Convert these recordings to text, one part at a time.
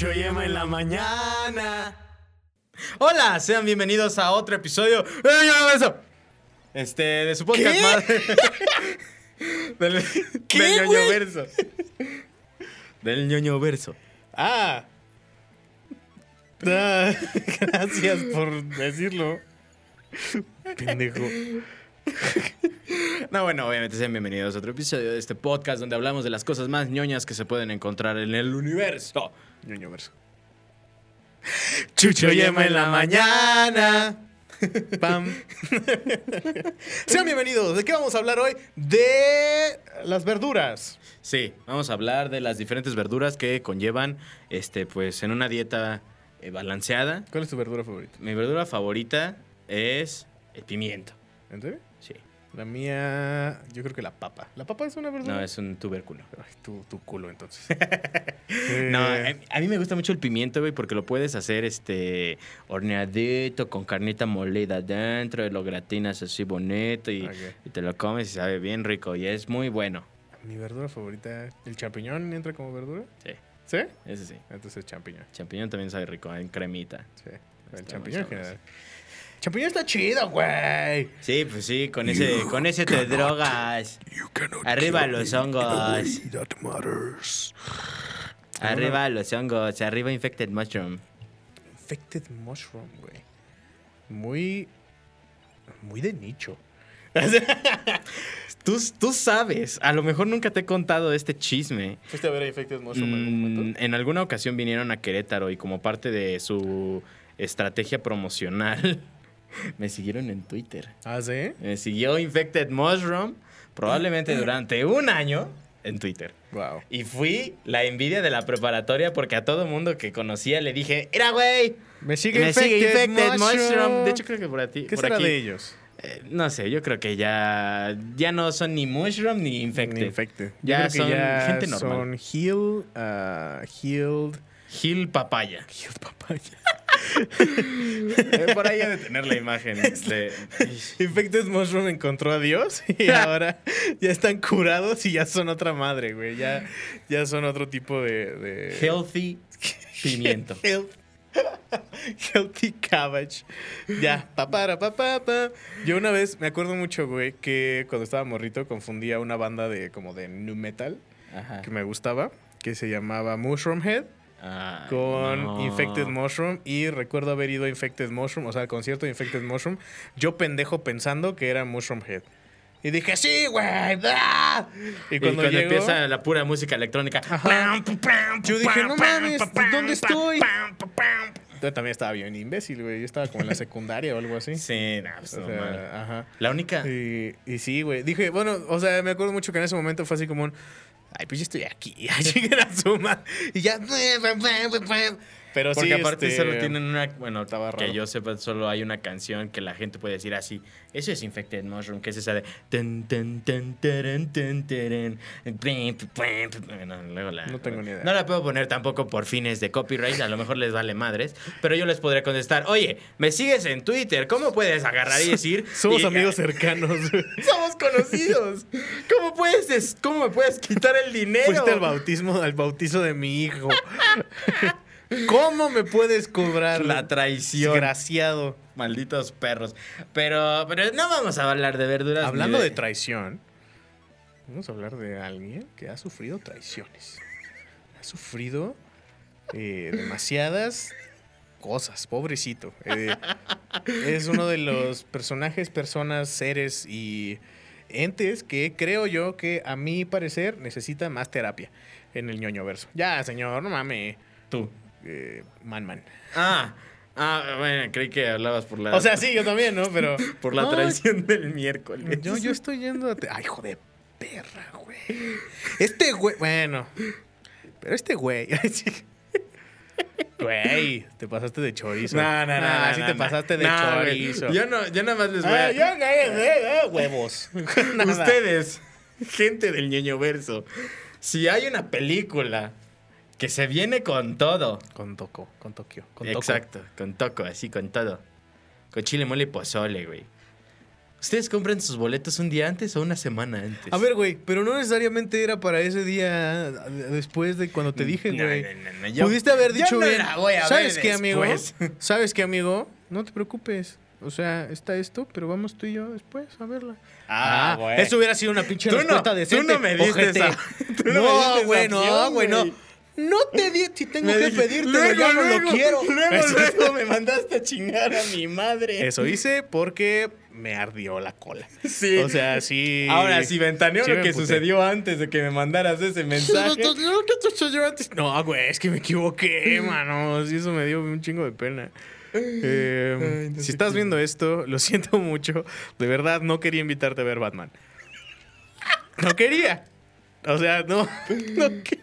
Chucho y Emma en la mañana. Hola, sean bienvenidos a otro episodio. ¡Eh! Este, de su podcast ¿Qué? más. del ¿Qué, del ñoño güey? verso. Del ñoño verso. Ah. Ah, Gracias por decirlo. Pendejo. No, bueno, obviamente sean bienvenidos a otro episodio de este podcast donde hablamos de las cosas más ñoñas que se pueden encontrar en el universo. Ñoño verso. Chucho y Emma en la mañana. Pam. Sean bienvenidos. ¿De qué vamos a hablar hoy? De las verduras. Sí, vamos a hablar de las diferentes verduras que conllevan, este, pues, en una dieta eh, balanceada. ¿Cuál es tu verdura favorita? Mi verdura favorita es el pimiento. ¿En serio? La mía, yo creo que la papa. ¿La papa es una verdura? No, es un tubérculo. Ay, tu, tu culo, entonces. No, Eh, a, mí me gusta mucho el pimiento, güey, porque lo puedes hacer este horneadito con carnita molida adentro, y lo gratinas así bonito y, te lo comes y sabe bien rico y es muy bueno. Mi verdura favorita, ¿el champiñón entra como verdura? Sí, ¿Sí? ese sí. Entonces champiñón. Champiñón también sabe rico en cremita. Sí. El champiñón en general. Champiñón está chido, güey. Sí, pues sí, con ese, con ese te drogas. Arriba los hongos. Arriba los hongos. Arriba infected mushroom. Infected mushroom, güey. Muy. Muy de nicho. Tú, tú sabes, a lo mejor nunca te he contado este chisme. ¿Fuiste a ver a Infected mushroom en algún Mm, momento? en alguna ocasión vinieron a Querétaro y como parte de su estrategia promocional me siguieron en Twitter. ¿Ah, sí? Me siguió Infected Mushroom probablemente durante un año en Twitter. Wow. Y fui la envidia de la preparatoria porque a todo mundo que conocía le dije, ¡Era güey! Me sigue Me Infected, sigue Infected mushroom. Mushroom. De hecho, creo que por, ti, ¿Qué por será aquí. de ellos? eh, no sé, yo creo que ya, ya no son ni Mushroom ni Infected. Infected. Ya son ya gente normal. Son heal, ah, healed, Gil Papaya. healed papaya. Eh, por ahí ha de tener la imagen de... Infected Mushroom encontró a Dios y ahora ya están curados y ya son otra madre, güey. Ya, ya son otro tipo de. de... Healthy pimiento. Health- Healthy cabbage. Ya, papara, papá, pa. Yo una vez me acuerdo mucho, güey, que cuando estaba morrito confundía una banda de como de nu metal Ajá. que me gustaba, que se llamaba Mushroom Head Ay, con no. Infected Mushroom y recuerdo haber ido a Infected Mushroom, o sea, al concierto de Infected Mushroom, yo pendejo pensando que era Mushroom Head. Y dije, sí, güey. ¡ah!". Y Y cuando, cuando, llegó, empieza la pura música electrónica. Yo dije, no mames, ¿dónde estoy? Yo también estaba bien imbécil, güey. Yo estaba como en la secundaria o algo así. Sí, no, pues O sea, ajá. La única... Y, y sí, güey. Dije, bueno, o sea, me acuerdo mucho que en ese momento fue así como un. Ay, pues yo estoy aquí. A la suma. Y ya. Pero Porque sí. aparte este, solo tienen una... Bueno, estaba que raro. yo sepa, solo hay una canción que la gente puede decir así. Eso es Infected Mushroom, que es esa de... Bueno, luego la- No tengo ni idea. No la puedo poner tampoco por fines de copyright, a lo mejor les vale madres, pero yo les podré contestar, oye, me sigues en Twitter, ¿cómo puedes agarrar y decir... Somos y- amigos cercanos. Somos conocidos. ¿Cómo puedes, des- cómo me puedes quitar el dinero? Fuiste al bautismo, al bautizo de mi hijo. ¿Cómo me puedes cobrar la traición. Desgraciado. Malditos perros. Pero, pero no vamos a hablar de verduras. Hablando de traición, vamos a hablar de alguien que ha sufrido traiciones. Ha sufrido eh, demasiadas cosas, pobrecito. Eh, es uno de los personajes, personas, seres y entes que creo yo que a mi parecer necesita más terapia en el ñoño verso. Ya, señor, no mames. Tú. Eh, man, man. Ah, ah, bueno, creí que hablabas por la. O sea, sí, yo también, ¿no? Pero. Por la No, traición del miércoles. Yo, yo estoy yendo a... te- Ay, hijo de perra, güey. Este güey... Bueno. Pero este güey... Güey, te pasaste de chorizo. No, no, no. Ah, no, sí no, te pasaste de chorizo. Yo no, yo nada más les voy Ah, a. yo, eh, eh, eh, huevos. Ustedes, gente del ñoño verso, si hay una película que se viene con todo. Con Toco, con Tokio. Con Toco. Exacto, con toco, así con todo. Con chile, mole y pozole, güey. Ustedes compran sus boletos un día antes o una semana antes. A ver, güey, pero no necesariamente era para ese día después de cuando te dije, No, güey. no, no, no, yo- Pudiste haber yo dicho no bien. la voy a ¿Sabes ver qué, amigo? ¿Sabes qué, amigo? No te preocupes. O sea, está esto, pero vamos tú y yo después a verla. Ah, güey. Eso hubiera sido una pinche no- respuesta tú no me esa- tú no me No, diste esa güey, no, güey, no. No te di, si tengo Me que pedírtelo, luego, ya no lo quiero. Luego, Eso- luego me mandaste a chingar a mi madre. Eso hice porque me ardió la cola. Sí. O sea, sí. Ahora, si ventaneo Sí lo que sucedió antes de que me mandaras ese mensaje. ¿Qué sucedió antes? No, güey, es que me equivoqué, mano. Sí, eso me dio un chingo de pena. Eh, Ay, no si estás viendo esto, lo siento mucho. De verdad, no quería invitarte a ver Batman. No quería. O sea, no. no que-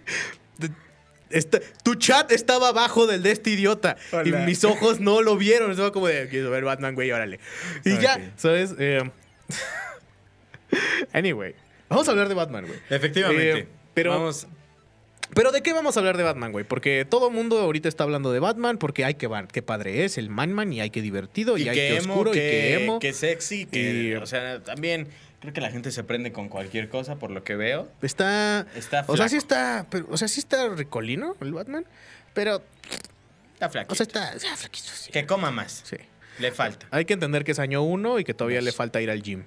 esta- tu chat estaba abajo del de este idiota. Hola. Y mis ojos no lo vieron. Estaba como de, quiero ver Batman, güey, órale. Y ya, ¿sabes? Eh, anyway, vamos a hablar de Batman, güey. Efectivamente. Eh, pero- Vamos. Pero ¿de qué vamos a hablar de Batman, güey? Porque todo el mundo ahorita está hablando de Batman porque hay que qué padre es el Manman y hay que divertido y, Y hay que que emo, oscuro que, y que emo. que sexy, que. Y- O sea, también creo que la gente se prende con cualquier cosa, por lo que veo. Está Está O sea, flaco. sí está, pero, o sea, sí está ricolino el Batman, pero Está flaquito. o sea, está, está flaquito, sí. Que coma más. Sí. Le falta. Hay que entender que es año uno y que todavía Dos. le falta ir al gym.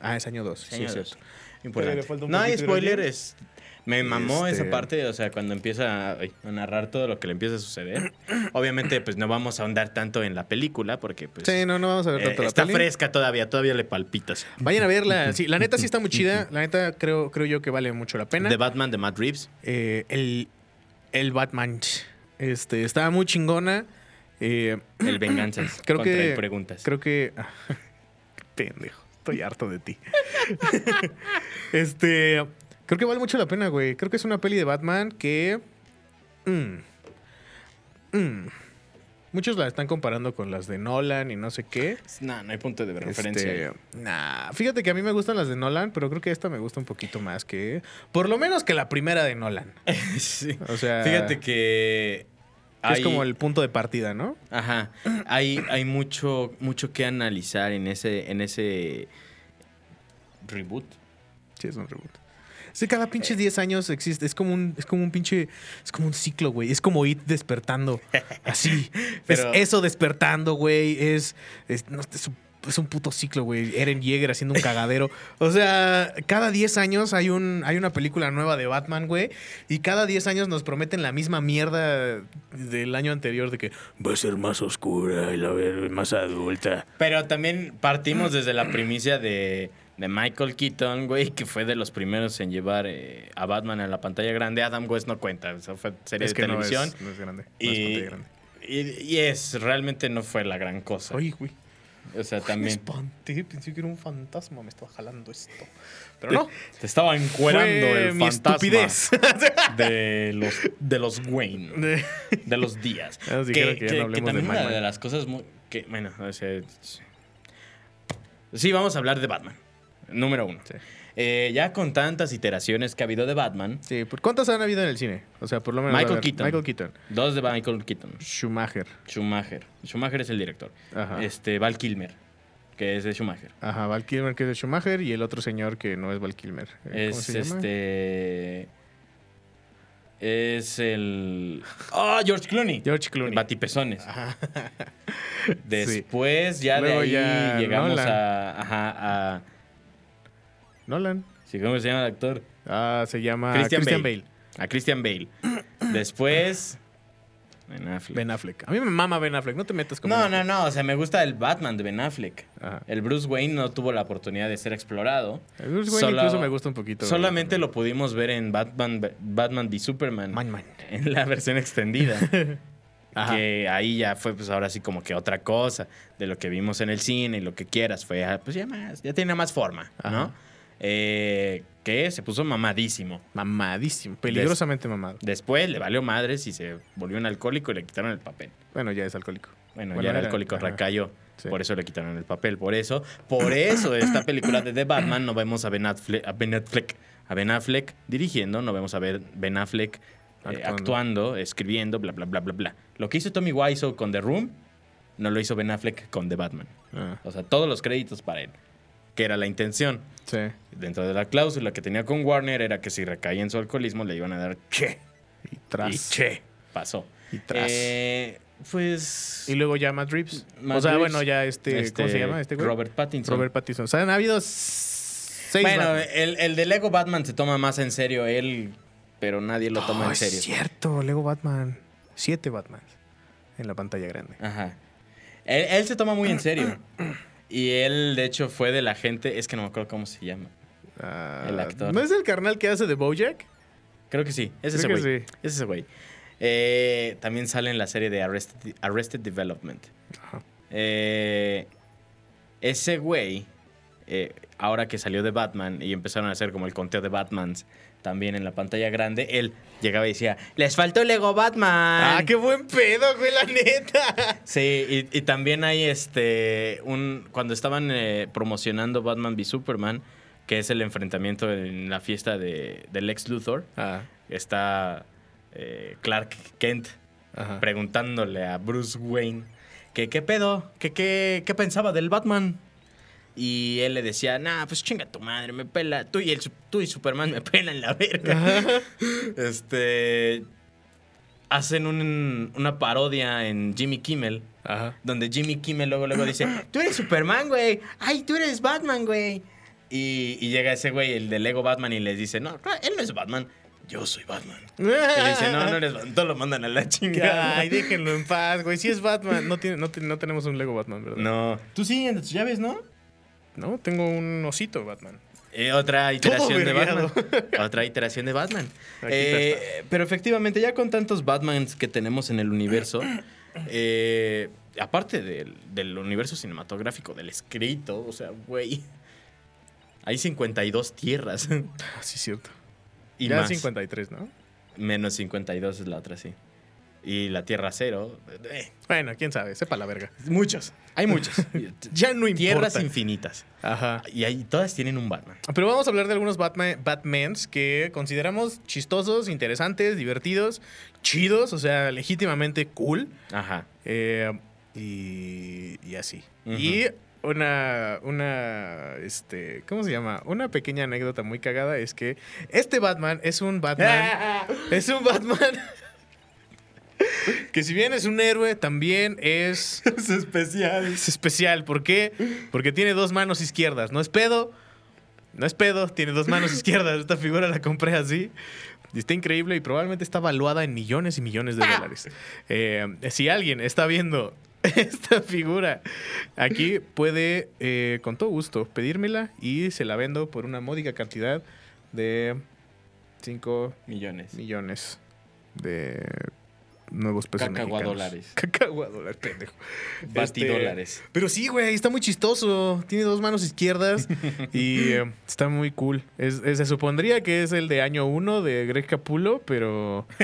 Ah, es año dos. Año sí, dos. es cierto. Importante. No hay poquito Me mamó Este- esa parte, o sea, cuando empieza a narrar todo lo que le empieza a suceder. Obviamente, pues no vamos a ahondar tanto en la película, porque pues. Sí, no, no vamos a ver eh, tanto la está peli. fresca todavía, todavía le palpitas. Vayan a verla. Sí, la neta sí está muy chida. La neta creo, creo yo que vale mucho la pena. The Batman de Matt Reeves. Eh, el, el Batman este, estaba muy chingona. Eh, El Venganzas. Creo contra que- el Preguntas. Creo que. Pendejo. Estoy harto de ti. este. Creo que vale mucho la pena, güey. Creo que es una peli de Batman que. mm, mm, muchos la están comparando con las de Nolan y no sé qué. No, no hay punto de referencia. Este, nah, fíjate que a mí me gustan las de Nolan, pero creo que esta me gusta un poquito más que. Por lo menos que la primera de Nolan. sí. O sea. Fíjate que. es como el punto de partida, ¿no? Ajá. Hay, hay mucho, mucho que analizar en ese, en ese reboot. Sí, es un reboot. Sí, cada pinche 10 años existe. Es como un, es como un pinche. Es como un ciclo, güey. Es como It despertando. Así. Pero- es eso despertando, güey. Es. Es, no, es un, es un puto ciclo, güey. Eren Yeager haciendo un cagadero. O sea, cada 10 años hay, un, hay una película nueva de Batman, güey. Y cada 10 años nos prometen la misma mierda del año anterior de que va a ser más oscura y la ver más adulta. Pero también partimos desde la primicia de, de Michael Keaton, güey, que fue de los primeros en llevar eh, a Batman a la pantalla grande. Adam West no cuenta, eso fue serie de no es- televisión. No es, grande. no es y, pantalla grande. y- y es, realmente no fue la gran cosa. Ay, güey. o sea, Me también espanté, pensé que era un fantasma, me estaba jalando esto. Pero no. te estaba encuerando Fue el mi fantasma estupidez. de los, de los Wayne. De- de los días. Que ya no hablemos de también una de las cosas muy, que, bueno, o sea, sí, vamos a hablar de Batman. Número uno. Sí. Eh, ya con tantas iteraciones que ha habido de Batman, Sí, ¿por ¿cuántas han habido en el cine? O sea, por lo menos. Michael Keaton. Michael Keaton. dos de Michael Keaton, Schumacher. Schumacher. Schumacher es el director. Ajá. Este, Val Kilmer, que es de Schumacher. Ajá, Val Kilmer que es de Schumacher y el otro señor que no es Val Kilmer. Eh, ¿Cómo Es se llama? este. Es el. ¡Ah! George Clooney. George Clooney. Batipezones. Ajá. Después, ya Luego de ahí ya llegamos Nolan. a. Ajá, a. Nolan. ¿sí, ¿Cómo se llama el actor? Ah, se llama Christian Christian, Bale. Bale. A Christian Bale. Después. Ben Affleck. Ben Affleck. A mí me mama Ben Affleck, no te metas con no, no, no. O sea, me gusta el Batman de Ben Affleck. Ajá. El Bruce Wayne no tuvo la oportunidad de ser explorado. El Bruce Wayne Solo- incluso me gusta un poquito. Solamente lo pudimos ver en Batman, Batman v Superman. Man, man. En la versión extendida. Ajá. que ahí ya fue pues ahora sí como que otra cosa de lo que vimos en el cine y lo que quieras fue ah, pues ya más ya tenía más forma Ajá. no Eh, que se puso mamadísimo Mamadísimo. Peligrosamente mamado. después le valió madres y se volvió un alcohólico y le quitaron el papel Bueno, ya es alcohólico. bueno, Bueno, ya era era- alcohólico ajá. recayó Sí. por eso le quitaron el papel por eso por eso esta película de The Batman no vemos a Ben Affleck a Ben Affleck, a Ben Affleck dirigiendo no vemos a ver Ben Affleck eh, Actuando. actuando. escribiendo, bla, bla, bla, bla, bla. Lo que hizo Tommy Wiseau con The Room, no lo hizo Ben Affleck con The Batman. Ah. O sea, todos los créditos para él. Que era la intención. Sí. Dentro de la cláusula que tenía con Warner era que si recaía en su alcoholismo le iban a dar che. Y tras. Y che. Pasó. Y tras. Eh, pues... Y luego ya Matt Reeves. Matt o sea, Reeves, bueno, ya este, ¿Cómo se llama este güey? Robert Pattinson. Robert Pattinson. O sea, han habido seis. bueno, el, el de Lego Batman se toma más en serio él, pero nadie lo toma Oh, en serio. Es cierto, Lego Batman. Siete Batmans en la pantalla grande. Ajá. Él, él se toma muy en serio. Y él, de hecho, fue de la gente. Es que no me acuerdo cómo se llama. Ah, El actor. ¿No es el carnal que hace de Bojack? Creo que sí. Es ese güey. sí. Es ese güey. Eh, también sale en la serie de Arrested, Arrested Development. Ajá. Eh, ese güey, eh, ahora que salió de Batman y empezaron a hacer como el conteo de Batmans también en la pantalla grande, él llegaba y decía, les faltó Lego Batman. Ah, qué buen pedo, güey, la neta. Sí, y, y también hay este, un, cuando estaban eh, promocionando Batman v Superman, que es el enfrentamiento en la fiesta de, del ex Luthor, Ah, está eh, Clark Kent ajá. preguntándole a Bruce Wayne que qué pedo, que qué, qué pensaba del Batman. Y él le decía, nah, pues chinga tu madre, me pela. Tú y, el, tú y Superman me pelan la verga. este. Hacen un- una parodia en Jimmy Kimmel. Ajá. Donde Jimmy Kimmel luego, luego dice, tú eres Superman, güey. Ay, tú eres Batman, güey. Y, y llega ese güey, el de Lego Batman, y les dice, no, él no es Batman. Yo soy Batman. Y le dice, no, no eres Batman. Todos lo mandan a la chingada. Ay, déjenlo en paz, güey. Si es Batman, no, tiene, no, no tenemos un Lego Batman, ¿verdad? No. Tú sí, en tus llaves, ¿no? No, tengo un osito Batman. Eh, otra iteración de. Batman. otra iteración de Batman. Eh, pero efectivamente, ya con tantos Batmans que tenemos en el universo, eh, aparte del, del universo cinematográfico, del escrito, o sea, güey, hay 52 tierras. Ah, sí, cierto. y ya más. 53, ¿no? Menos 52 es la otra, sí. Y la Tierra Cero. eh, Bueno, quién sabe, sepa la verga. muchos. Hay muchos. Ya no importa. Tierras infinitas. Ajá. Y ahí todas tienen un Batman. Pero vamos a hablar de algunos Batman, Batmans que consideramos chistosos, interesantes, divertidos, chidos, o sea, legítimamente cool. Ajá. eh, y, y así. Y una, una, este, ¿cómo se llama? Una pequeña anécdota muy cagada es que este Batman es un Batman, es un Batman que si bien es un héroe, también es es especial. es especial. ¿Por qué? Porque tiene dos manos izquierdas. No es pedo. No es pedo. Tiene dos manos izquierdas. Esta figura la compré así. Y está increíble y probablemente está valuada en millones y millones de dólares. Eh, si alguien está viendo esta figura aquí, puede eh, con todo gusto pedírmela y se la vendo por una módica cantidad de 5 Millones. millones de nuevos pesos Cacagua mexicanos. dólares. Cacagua dólares, pendejo. Bati Este. Pero sí, güey, está muy chistoso. Tiene dos manos izquierdas y eh, está muy cool. Es- es- se supondría que es el de año uno de Greg Capulo, pero...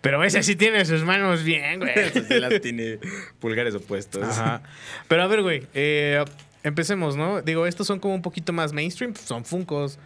Pero ese sí tiene sus manos bien, güey. sí las tiene pulgares opuestos. Ajá. Pero a ver, güey, eh, empecemos, ¿no? Digo, estos son como un poquito más mainstream, son Funcos.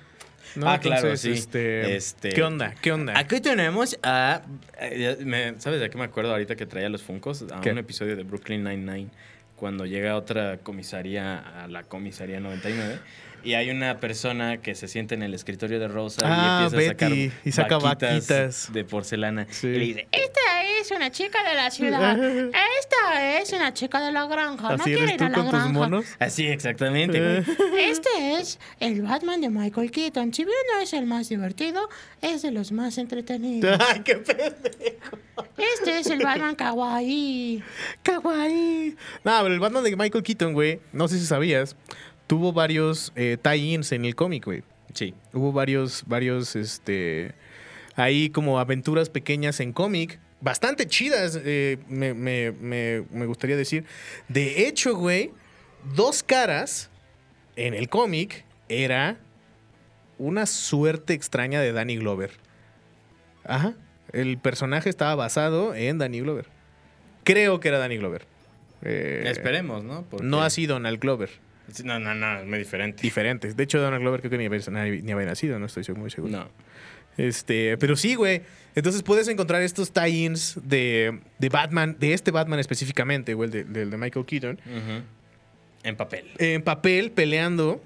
¿No? Ah, claro, sí. Este, Este- ¿Qué onda? ¿Qué onda? Aquí tenemos a. eh, me- ¿Sabes de qué me acuerdo ahorita que traía los Funcos? A ¿Qué? un episodio de Brooklyn Nine-Nine. Cuando llega otra comisaría a la comisaría 99. Y hay una persona que se sienta en el escritorio de Rosa Ah, y empieza a sacar Betty, y saca vaquitas. de porcelana. Sí. Y le dice: Esta es una chica de la ciudad. Esta es una chica de la granja. No ¿Así quiere eres ir a la granja. monos? Así, exactamente. Este es el Batman de Michael Keaton. Si bien no es el más divertido, es de los más entretenidos. ¡Ay, qué pendejo! Este es el Batman kawaii. ¡Kawaii! No, pero el Batman de Michael Keaton, güey, no sé si sabías, tuvo varios eh, tie-ins en el cómic, güey. Sí. Hubo varios, varios, este. Ahí como aventuras pequeñas en cómic. Bastante chidas, eh, me, me- me- me gustaría decir. De hecho, güey, dos caras en el cómic era una suerte extraña de Danny Glover. Ajá. El personaje estaba basado en Danny Glover. Creo que era Danny Glover. Eh, Esperemos, ¿no? Porque- No así Donald Glover. No, no, no, es muy diferente. Diferentes. De hecho, Donald Glover creo que ni había, ni había nacido, no estoy muy seguro. No. Este, pero sí, güey. Entonces puedes encontrar estos tie-ins de, de Batman, de este Batman específicamente, güey, el de, del de Michael Keaton. En papel. en papel peleando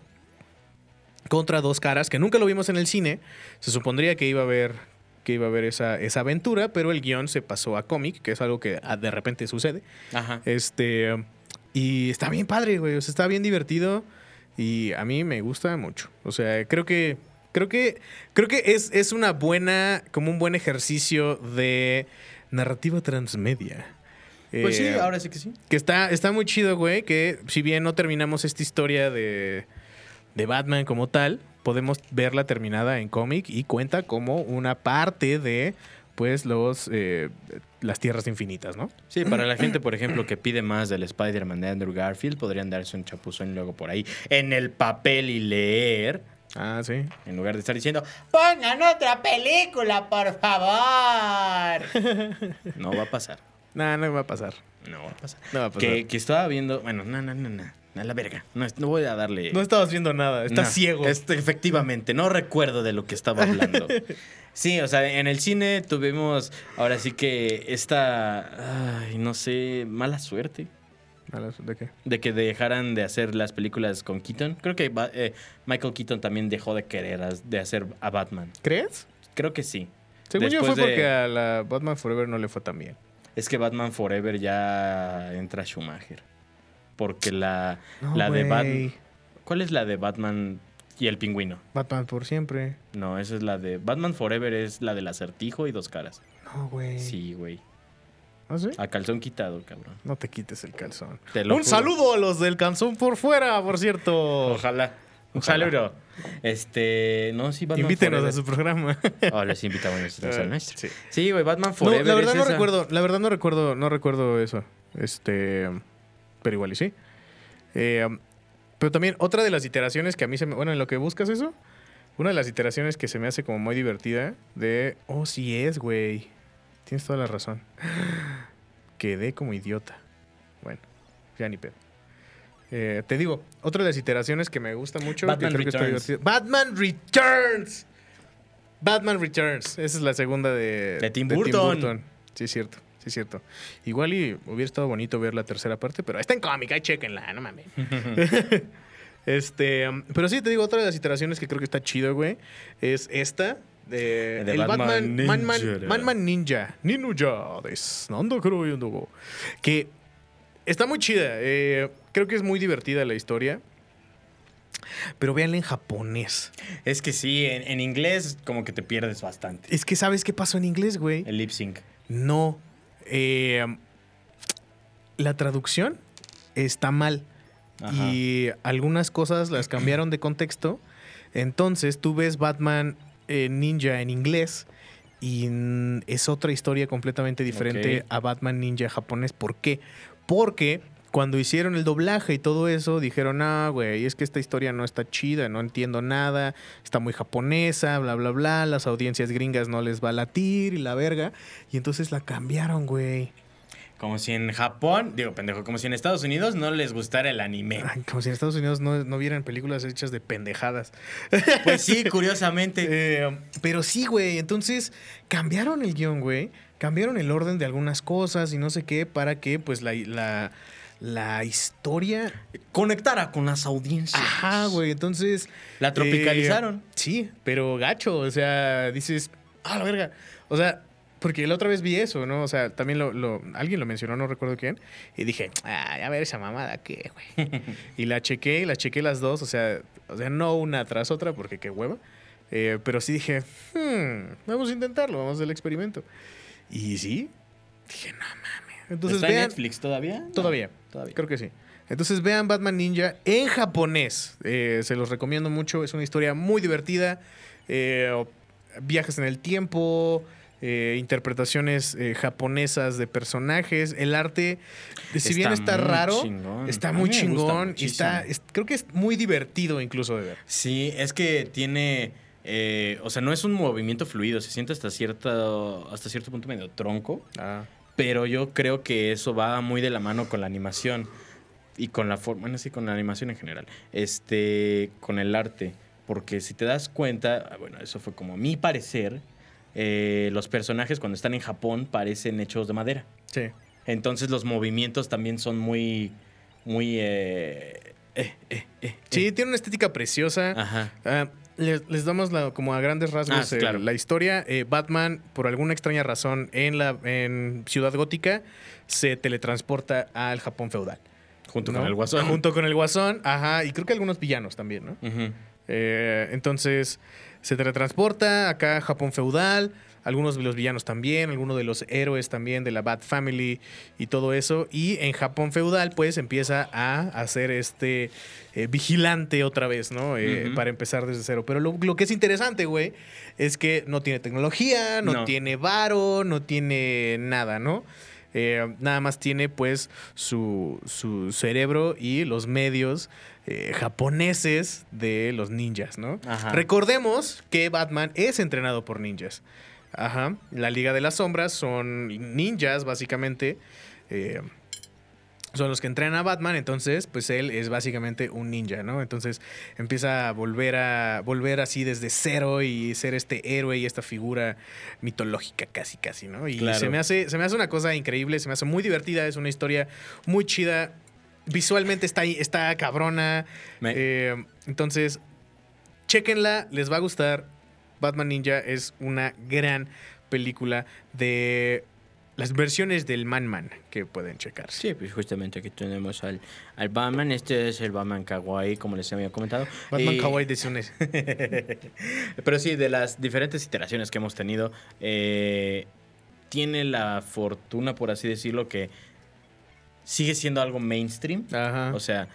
contra dos caras que nunca lo vimos en el cine. Se supondría que iba a haber que iba a haber esa, esa aventura, pero el guion se pasó a cómic, que es algo que ah, de repente sucede. Ajá. Este y está bien padre, güey, o sea, está bien divertido y a mí me gusta mucho. O sea, creo que creo que creo que es, es una buena como un buen ejercicio de narrativa transmedia. Pues sí, Eh, ahora sí que sí. que está, está muy chido, güey, que si bien no terminamos esta historia de, de Batman como tal, podemos verla terminada en cómic y cuenta como una parte de, pues, los eh, las tierras infinitas, ¿no? Sí, para la gente, por ejemplo, que pide más del Spider-Man de Andrew Garfield, podrían darse un chapuzón luego por ahí en el papel y leer, Ah, sí. en lugar de estar diciendo, Pongan otra película, por favor. no va a pasar. Nah, no va a pasar. No va a pasar. No va a pasar. Que, que estaba viendo, bueno, no, no, no, no, a la verga. No, no voy a darle... No estabas viendo nada, estás No, ciego. este, efectivamente, no recuerdo de lo que estaba hablando. Sí, o sea, en el cine tuvimos ahora sí que esta, ay, no sé, mala suerte ¿De qué? de que dejaran de hacer las películas con Keaton. Creo que eh, Michael Keaton también dejó de querer de hacer a Batman. ¿Crees? Creo que sí. Según yo Después fue de- porque a la Batman Forever no le fue tan bien. Es que Batman Forever ya entra Schumacher. Porque la, No, la de. Batman... ¿Cuál es la de Batman y el pingüino? Batman por siempre. No, esa es la de... Batman Forever es la del acertijo y dos caras. No, güey. Sí, güey. ¿Ah, sí? A calzón quitado, cabrón. No te quites el calzón. Un juro. saludo a los del calzón por fuera, por cierto. Ojalá. Un saludo. Este, no, sí, Batman Invítenos Forever. a su programa. Oh, les invitamos a nosotros al nuestro. Sí. Sí, güey, Batman No, Forever. la verdad es no esa. recuerdo, la verdad no recuerdo, no recuerdo eso. Este, pero igual y sí. Eh, pero también otra de las iteraciones que a mí se me, bueno, en lo que buscas eso, una de las iteraciones que se me hace como muy divertida de, oh, sí es, güey. Tienes toda la razón. Quedé como idiota. Bueno, ya ni pedo. Eh, te digo, otra de las iteraciones que me gusta mucho, Batman creo Returns. Batman Returns. Batman Returns. Esa es la segunda de, De Tim Burton. Sí, es cierto. Sí, es cierto. Igual y hubiera estado bonito ver la tercera parte, pero está en cómic, ahí chequenla, no mames. este, pero sí, te digo, otra de las iteraciones que creo que está chido, güey, es esta. De, De el Batman Batman, Ninja. Batman, Batman Ninja. Ninja. des- Nando creo yo, no. Que está muy chida. eh, creo que es muy divertida la historia. Pero véanla en japonés. Es que sí, en, en inglés como que te pierdes bastante. Es que ¿sabes qué pasó en inglés, güey? El lip sync. No. Eh, la traducción está mal. Ajá. Y algunas cosas las cambiaron de contexto. Entonces tú ves Batman eh, Ninja en inglés y es otra historia completamente diferente a Batman Ninja japonés. ¿Por qué? Porque cuando hicieron el doblaje y todo eso, dijeron, ah, güey, es que esta historia no está chida, no entiendo nada, está muy japonesa, bla, bla, bla, las audiencias gringas no les va a latir y la verga. Y entonces la cambiaron, güey. Como si en Japón, digo pendejo, como si en Estados Unidos no les gustara el anime. Ay, como si en Estados Unidos no, no vieran películas hechas de pendejadas. Pues sí, curiosamente. Eh, pero sí, güey. Entonces cambiaron el guion, güey. Cambiaron el orden de algunas cosas y no sé qué para que, pues, la, la, la historia. Conectara con las audiencias. Ajá, güey. Entonces. La tropicalizaron. eh, sí, pero gacho. O sea, dices, ah, la verga. O sea. Porque la otra vez vi eso, ¿no? O sea, también lo, lo- alguien lo mencionó, no recuerdo quién. Y dije, ay, a ver esa mamada, ¿qué, güey? y la chequé, la chequé las dos, o sea, o sea, no una tras otra, porque qué hueva. Eh, pero sí dije, hmm, vamos a intentarlo, vamos a hacer el experimento. Y sí, dije, no. Entonces ¿Está en vean, Netflix todavía? No, todavía, todavía. creo que sí. Entonces vean Batman Ninja en japonés. Eh, se los recomiendo mucho. Es una historia muy divertida. Eh, viajes en el tiempo. eh, interpretaciones eh, japonesas de personajes. El arte, si bien Está raro, chingón. está muy chingón. Y está, es- creo que es muy divertido incluso de ver. Sí, es que tiene. eh, o sea, no es un movimiento fluido, se siente hasta cierto, hasta cierto punto medio tronco, pero yo creo que eso va muy de la mano con la animación y con la forma, bueno, sí, con la animación en general, este, con el arte, porque si te das cuenta, ah, bueno, eso fue como mi parecer, eh, los personajes cuando están en Japón parecen hechos de madera. Sí. Entonces los movimientos también son muy, muy, eh, eh, eh, eh. Sí, tiene una estética preciosa. Ajá. Ah, les, les damos la- como a grandes rasgos Ah, claro. la historia. Eh, Batman, por alguna extraña razón, en la en Ciudad Gótica, se teletransporta al Japón feudal. Junto ¿no? con el guasón. Junto con el guasón, ajá, y creo que algunos villanos también, ¿no? Eh, entonces se teletransporta acá a Japón feudal, algunos de los villanos también, algunos de los héroes también de la Bat Family y todo eso. Y en Japón feudal pues empieza a hacer este eh, vigilante otra vez, ¿no? Eh. Para empezar desde cero. Pero lo, lo que es interesante, güey, es que no tiene tecnología, no, No. tiene varo, no tiene nada, ¿no? Eh, nada más tiene pues su, su cerebro y los medios eh, japoneses de los ninjas, ¿no? Ajá. Recordemos que Batman es entrenado por ninjas. Ajá. La Liga de las Sombras son ninjas, básicamente. eh, son los que entrenan a Batman, entonces, pues él es básicamente un ninja, ¿no? Entonces empieza a volver a volver así desde cero y ser este héroe y esta figura mitológica casi, casi, ¿no? Y Claro. se me hace, se me hace una cosa increíble, se me hace muy divertida, es una historia muy chida. Visualmente está, está cabrona. Eh, entonces, chequenla, les va a gustar. Batman Ninja es una gran película de las versiones del Man Man que pueden checar. Sí, pues justamente aquí tenemos al, al Batman. Este es el Batman Kawaii, como les había comentado. Batman Y- Kawaii de Sunes. Pero sí, de las diferentes iteraciones que hemos tenido, eh, tiene la fortuna, por así decirlo, que sigue siendo algo mainstream. Ajá. O sea,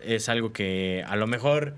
es algo que a lo mejor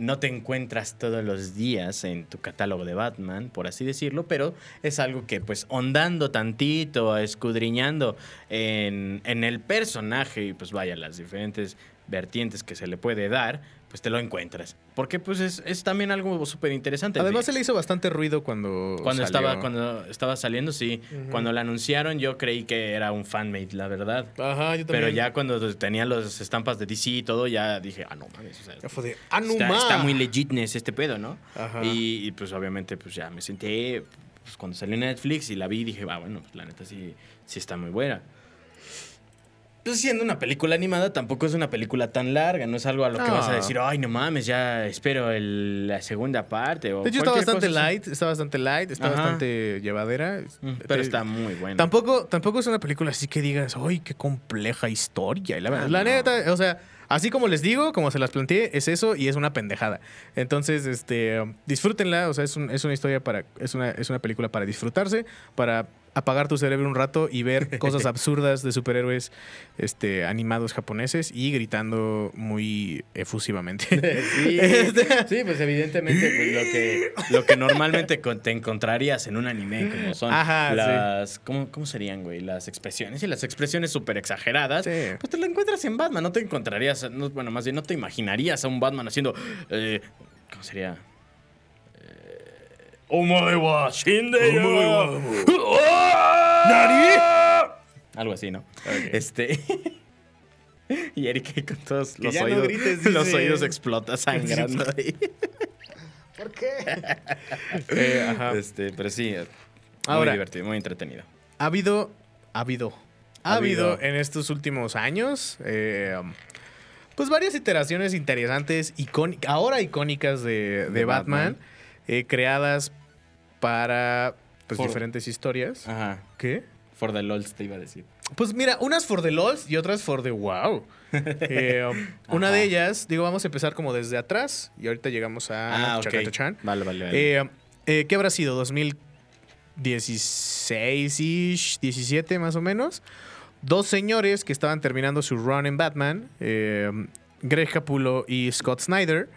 no te encuentras todos los días en tu catálogo de Batman, por así decirlo, pero es algo que pues ondando tantito, escudriñando en, en el personaje y pues vaya, las diferentes vertientes que se le puede dar, pues te lo encuentras. Porque pues es, es también algo súper interesante. Además se le hizo bastante ruido cuando Cuando salió. estaba, cuando estaba saliendo, sí. Cuando la anunciaron, yo creí que era un fanmade, la verdad. Ajá, yo también. Pero ya cuando tenía las estampas de DC y todo, ya dije, ah, no mames. o sea, fue de ¡Ah, no está, está muy legitness este pedo, ¿no? Ajá. Y, y, pues obviamente pues ya me senté pues, cuando salió en Netflix y la vi dije, ah, bueno, pues la neta sí, sí está muy buena. Siendo una película animada, tampoco es una película tan larga, no es algo a lo que vas a decir, ay, no mames, ya espero el- la segunda parte. O De hecho, está bastante así. light, está bastante light, está Ajá. bastante llevadera. Mm, Pero Te- está muy buena. Tampoco, tampoco es una película así que digas, ¡ay, qué compleja historia! Y la, Ah, la no. neta, o sea, así como les digo, como se las planteé, es eso y es una pendejada. Entonces, este, disfrútenla, o sea, es, un- es una historia para, es una, es una película para disfrutarse, para apagar tu cerebro un rato y ver cosas absurdas de superhéroes este, animados japoneses y gritando muy efusivamente. Sí, sí, pues evidentemente pues, lo, que, lo que normalmente te encontrarías en un anime, como son Ajá, sí. las... ¿cómo, cómo serían, güey? Las expresiones y las expresiones súper exageradas. Sí. Pues te lo encuentras en Batman, no te encontrarías, no- bueno, más bien no te imaginarías a un Batman haciendo... eh, ¿Cómo sería? Eh, Omae wa shinde yo. Algo así, ¿no? Este... Y Eric ahí con todos los ya no oídos, grites, los dice. oídos explota sangrando ahí. ¿Por qué? Eh, ajá. Este, pero sí, muy Ahora- divertido, muy entretenido. Ha habido, ha habido, ha Ha habido habido. en estos últimos años, eh, pues varias iteraciones interesantes, icóni- ahora icónicas de, de De Batman, Batman. eh, creadas para pues, diferentes historias. Ajá. ¿Qué? For the LOLs te iba a decir. Pues mira, unas for the LOLs y otras for the wow. Eh, um, una Ajá. de ellas, digo, vamos a empezar como desde atrás y ahorita llegamos a Ah, ok. Chacatachan. Vale, vale, vale. Eh, eh, ¿Qué habrá sido? ¿2016-ish? ¿17 más o menos? Dos señores que estaban terminando su run en Batman, eh, Greg Capullo y Scott Snyder,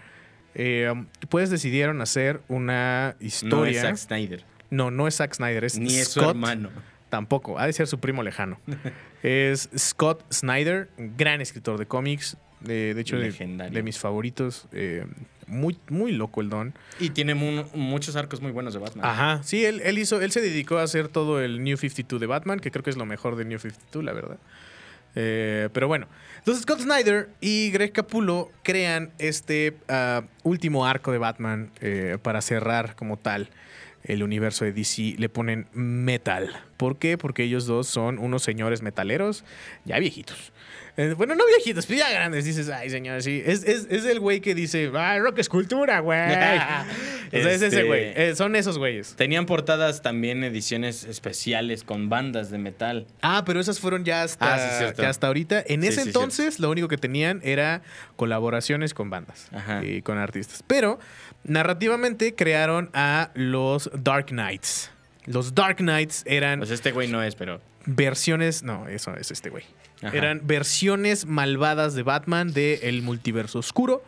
eh, pues decidieron hacer una no historia. es Zack Snyder. No, no es Zack Snyder, es Ni es su hermano. Tampoco, ha de ser su primo lejano. es Scott Snyder, gran escritor de cómics, de, de hecho de, de mis favoritos. eh, muy, muy loco el don. Y tiene mu- muchos arcos muy buenos de Batman. Ajá, sí, él, él hizo, él se dedicó a hacer todo el New 52 de Batman, que creo que es lo mejor de New 52, la verdad. Eh, pero bueno, entonces Scott Snyder y Greg Capullo crean este ah, último arco de Batman eh, para cerrar como tal el universo de DC le ponen metal. ¿Por qué? Porque ellos dos son unos señores metaleros ya viejitos. Eh, bueno, no viejitos, pero ya grandes. Dices, ay, señor, sí. Es, es, es el güey que dice, ay, rock es cultura, güey. o sea, es ese Este- güey. Eh, son esos güeyes. Tenían portadas también ediciones especiales con bandas de metal. Ah, pero esas fueron ya hasta, Ah, sí, hasta ahorita. En Sí, ese sí, entonces, lo único que tenían era colaboraciones con bandas Ajá. y con artistas. Pero narrativamente crearon a los Dark Knights. Los Dark Knights eran Pues este güey no es, pero. versiones. No, eso es este güey. Ajá. Eran versiones malvadas de Batman del multiverso oscuro.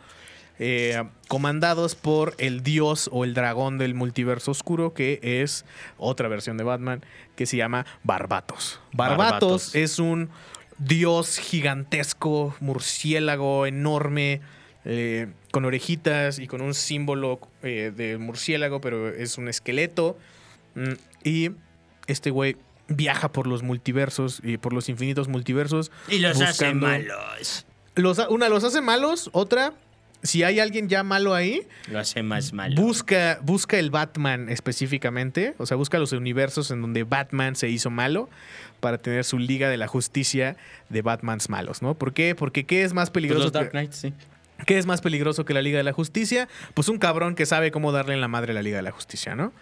eh, comandados por el dios o el dragón del multiverso oscuro, que es otra versión de Batman, que se llama Barbatos. Barbatos, Barbatos. es un dios gigantesco, murciélago enorme, eh, con orejitas y con un símbolo eh, de murciélago, pero es un esqueleto. Mm, Y este güey viaja por los multiversos y por los infinitos multiversos. Y los hace malos. Los una los hace malos, otra, si hay alguien ya malo ahí, Lo hace más malo. busca, busca el Batman específicamente, o sea, busca los universos en donde Batman se hizo malo para tener su Liga de la Justicia de Batmans malos, ¿no? ¿Por qué? Porque ¿qué es más Pues peligroso? los Dark que, Knights, sí. ¿Qué es más peligroso que la Liga de la Justicia? Pues un cabrón que sabe cómo darle en la madre a la Liga de la Justicia, ¿no?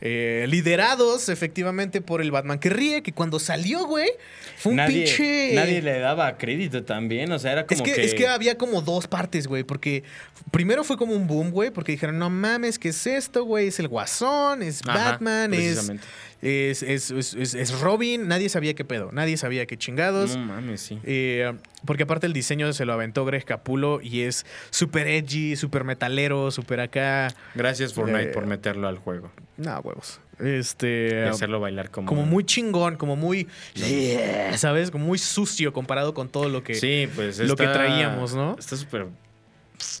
Eh, liderados efectivamente por el Batman que ríe, que cuando salió, güey, fue un nadie, pinche... nadie le daba crédito también. O sea, era como Es que, es que había como dos partes, güey, porque primero fue como un boom, güey, porque dijeron, no mames, ¿qué es esto, güey? Es el Guasón, es Ajá, Batman, es. Es, es, es- es- Robin, nadie sabía qué pedo, nadie sabía qué chingados. No mames, sí. Eh, porque aparte el diseño se lo aventó Greg Capulo y es súper edgy, súper metalero, súper acá. Gracias Fortnite Eh, por meterlo al juego. No, huevos. Este. Y hacerlo bailar como. Como muy chingón, como muy. ¿Sabes? Como muy sucio comparado con todo lo que. Sí, pues lo que traíamos, ¿no? Está súper.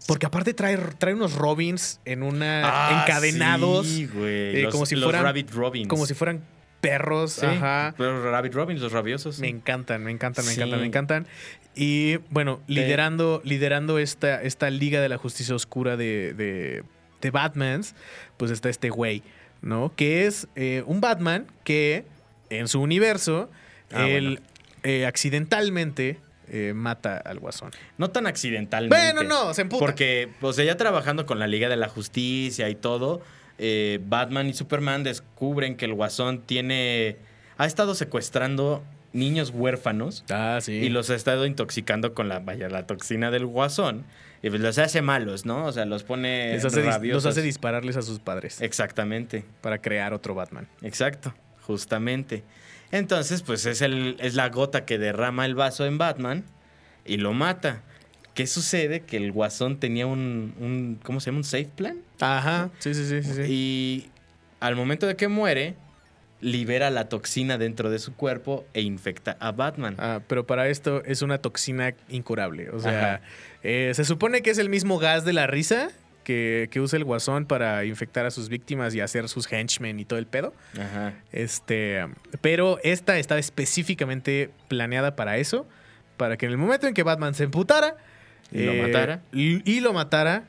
Porque aparte trae, trae unos Robins en una. Ah, encadenados. Sí, güey. eh, Los- como si los fueran- Rabbit Robins. Como si fueran perros. Sí, Ajá. Pero Rabbit Robins, los rabiosos. Me encantan, me encantan, me Sí. encantan, me encantan. Y bueno, liderando, liderando esta, esta Liga de la Justicia Oscura de, de, de Batmans, pues está este güey, ¿no? Que es eh, un Batman que en su universo, Ah, él eh, accidentalmente eh, mata al guasón. No tan accidentalmente. Bueno, no, se emputa. Porque, o sea, ya trabajando con la Liga de la Justicia y todo, eh, Batman y Superman descubren que el Guasón tiene. Ha estado secuestrando niños huérfanos Ah, sí. y los ha estado intoxicando con la, vaya, la toxina del Guasón. Y pues los hace malos, ¿no? O sea, los pone hace los hace dispararles a sus padres Exactamente. para crear otro Batman. Exacto, justamente. Entonces, pues es, el, es la gota que derrama el vaso en Batman y lo mata. ¿Qué sucede? Que el guasón tenía un, un ¿cómo se llama? Un safe plan. Ajá, sí, sí, sí, sí. Y al momento de que muere, libera la toxina dentro de su cuerpo e infecta a Batman. Ah, pero para esto es una toxina incurable. O sea, eh, se supone que es el mismo gas de la risa que, que usa el guasón para infectar a sus víctimas y hacer sus henchmen y todo el pedo. Ajá. Este, pero esta estaba específicamente planeada para eso, para que en el momento en que Batman se emputara Y lo matara. y, y lo matara,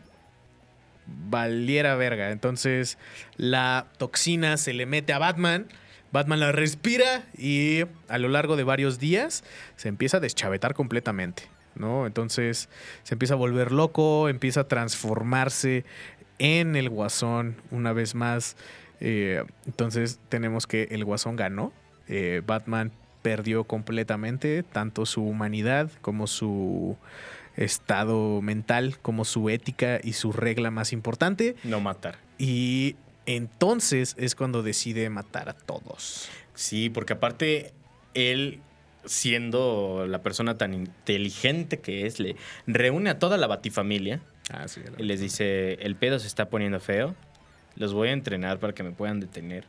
valiera verga. Entonces la toxina se le mete a Batman. Batman la respira y a lo largo de varios días se empieza a deschavetar completamente, ¿no? Entonces se empieza a volver loco, empieza a transformarse en el guasón una vez más. Eh, entonces tenemos que el guasón ganó. Eh, Batman perdió completamente tanto su humanidad como su estado mental, como su ética y su regla más importante. No matar. Y entonces es cuando decide matar a todos. Sí, porque aparte él, siendo la persona tan inteligente que es, le reúne a toda la batifamilia Ah, sí. y les dice, el pedo se está poniendo feo, los voy a entrenar para que me puedan detener.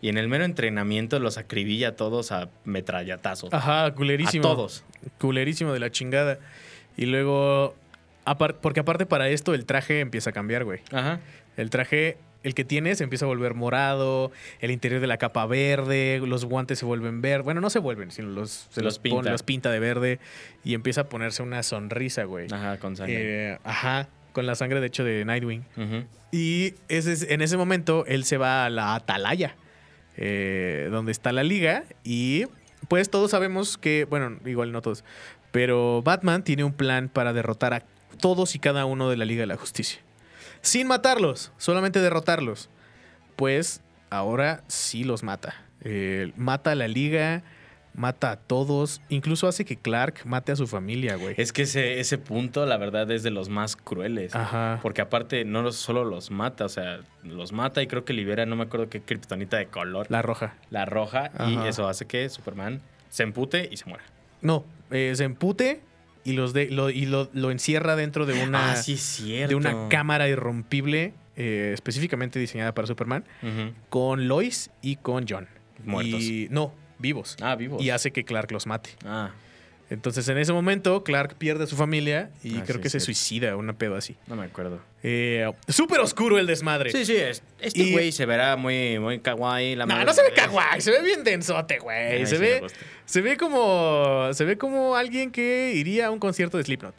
Y en el mero entrenamiento los acribilla a todos a metrallatazos. Ajá, a culerísimo. todos. Culerísimo de la chingada. Y luego, porque aparte para esto el traje empieza a cambiar, güey. Ajá. El traje, el que tiene, se empieza a volver morado, el interior de la capa verde, los guantes se vuelven verdes. Bueno, no se vuelven, sino los, se Los pinta. los pinta de verde y empieza a ponerse una sonrisa, güey. Ajá, con sangre. Eh, ajá, con la sangre, de hecho, de Nightwing. Y ese es- en ese momento él se va a la Atalaya, eh, donde está la liga. Y pues todos sabemos que, bueno, igual no todos, pero Batman tiene un plan para derrotar a todos y cada uno de la Liga de la Justicia. Sin matarlos, solamente derrotarlos. Pues ahora sí los mata. Eh, mata a la liga, mata a todos, incluso hace que Clark mate a su familia, güey. Es que ese, ese punto, la verdad, es de los más crueles. Ajá. Porque aparte, no solo los mata, o sea, los mata y creo que libera, no me acuerdo qué kriptonita de color, la, La roja. roja, y eso hace que Superman se empute y se muera. No, eh, se empute y, los de, lo, y lo, lo encierra dentro de una, ah, sí, cierto. de una cámara irrompible eh, específicamente diseñada para Superman con Lois y con John. Muertos. Y, no, vivos. Ah, vivos. Y hace que Clark los mate. Ah, Entonces en ese momento Clark pierde a su familia y Ah, creo sí, que se suicida, una pedo así. no me acuerdo. Eh, Súper oscuro el desmadre. Sí, sí, es- este Y- güey se verá muy, muy kawaii. La No, madre- no se ve kawaii, se ve bien densote, güey. Ay, Se sí ve, se ve como se ve como alguien que iría a un concierto de Slipknot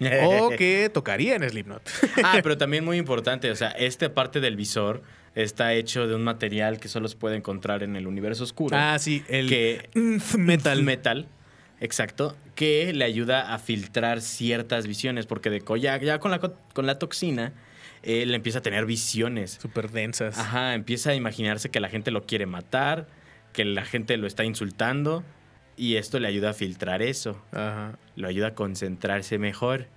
o que tocaría en Slipknot. Ah, pero también muy importante, o sea, esta parte del visor está hecho de un material que solo se puede encontrar en el universo oscuro. ah, sí, el que metal. metal, exacto, que le ayuda a filtrar ciertas visiones, porque de ya, ya con, la, co- con la toxina, él empieza a tener visiones. Súper densas. Ajá, empieza a imaginarse que la gente lo quiere matar, que la gente lo está insultando, y esto le ayuda a filtrar eso, Ajá. lo ayuda a concentrarse mejor.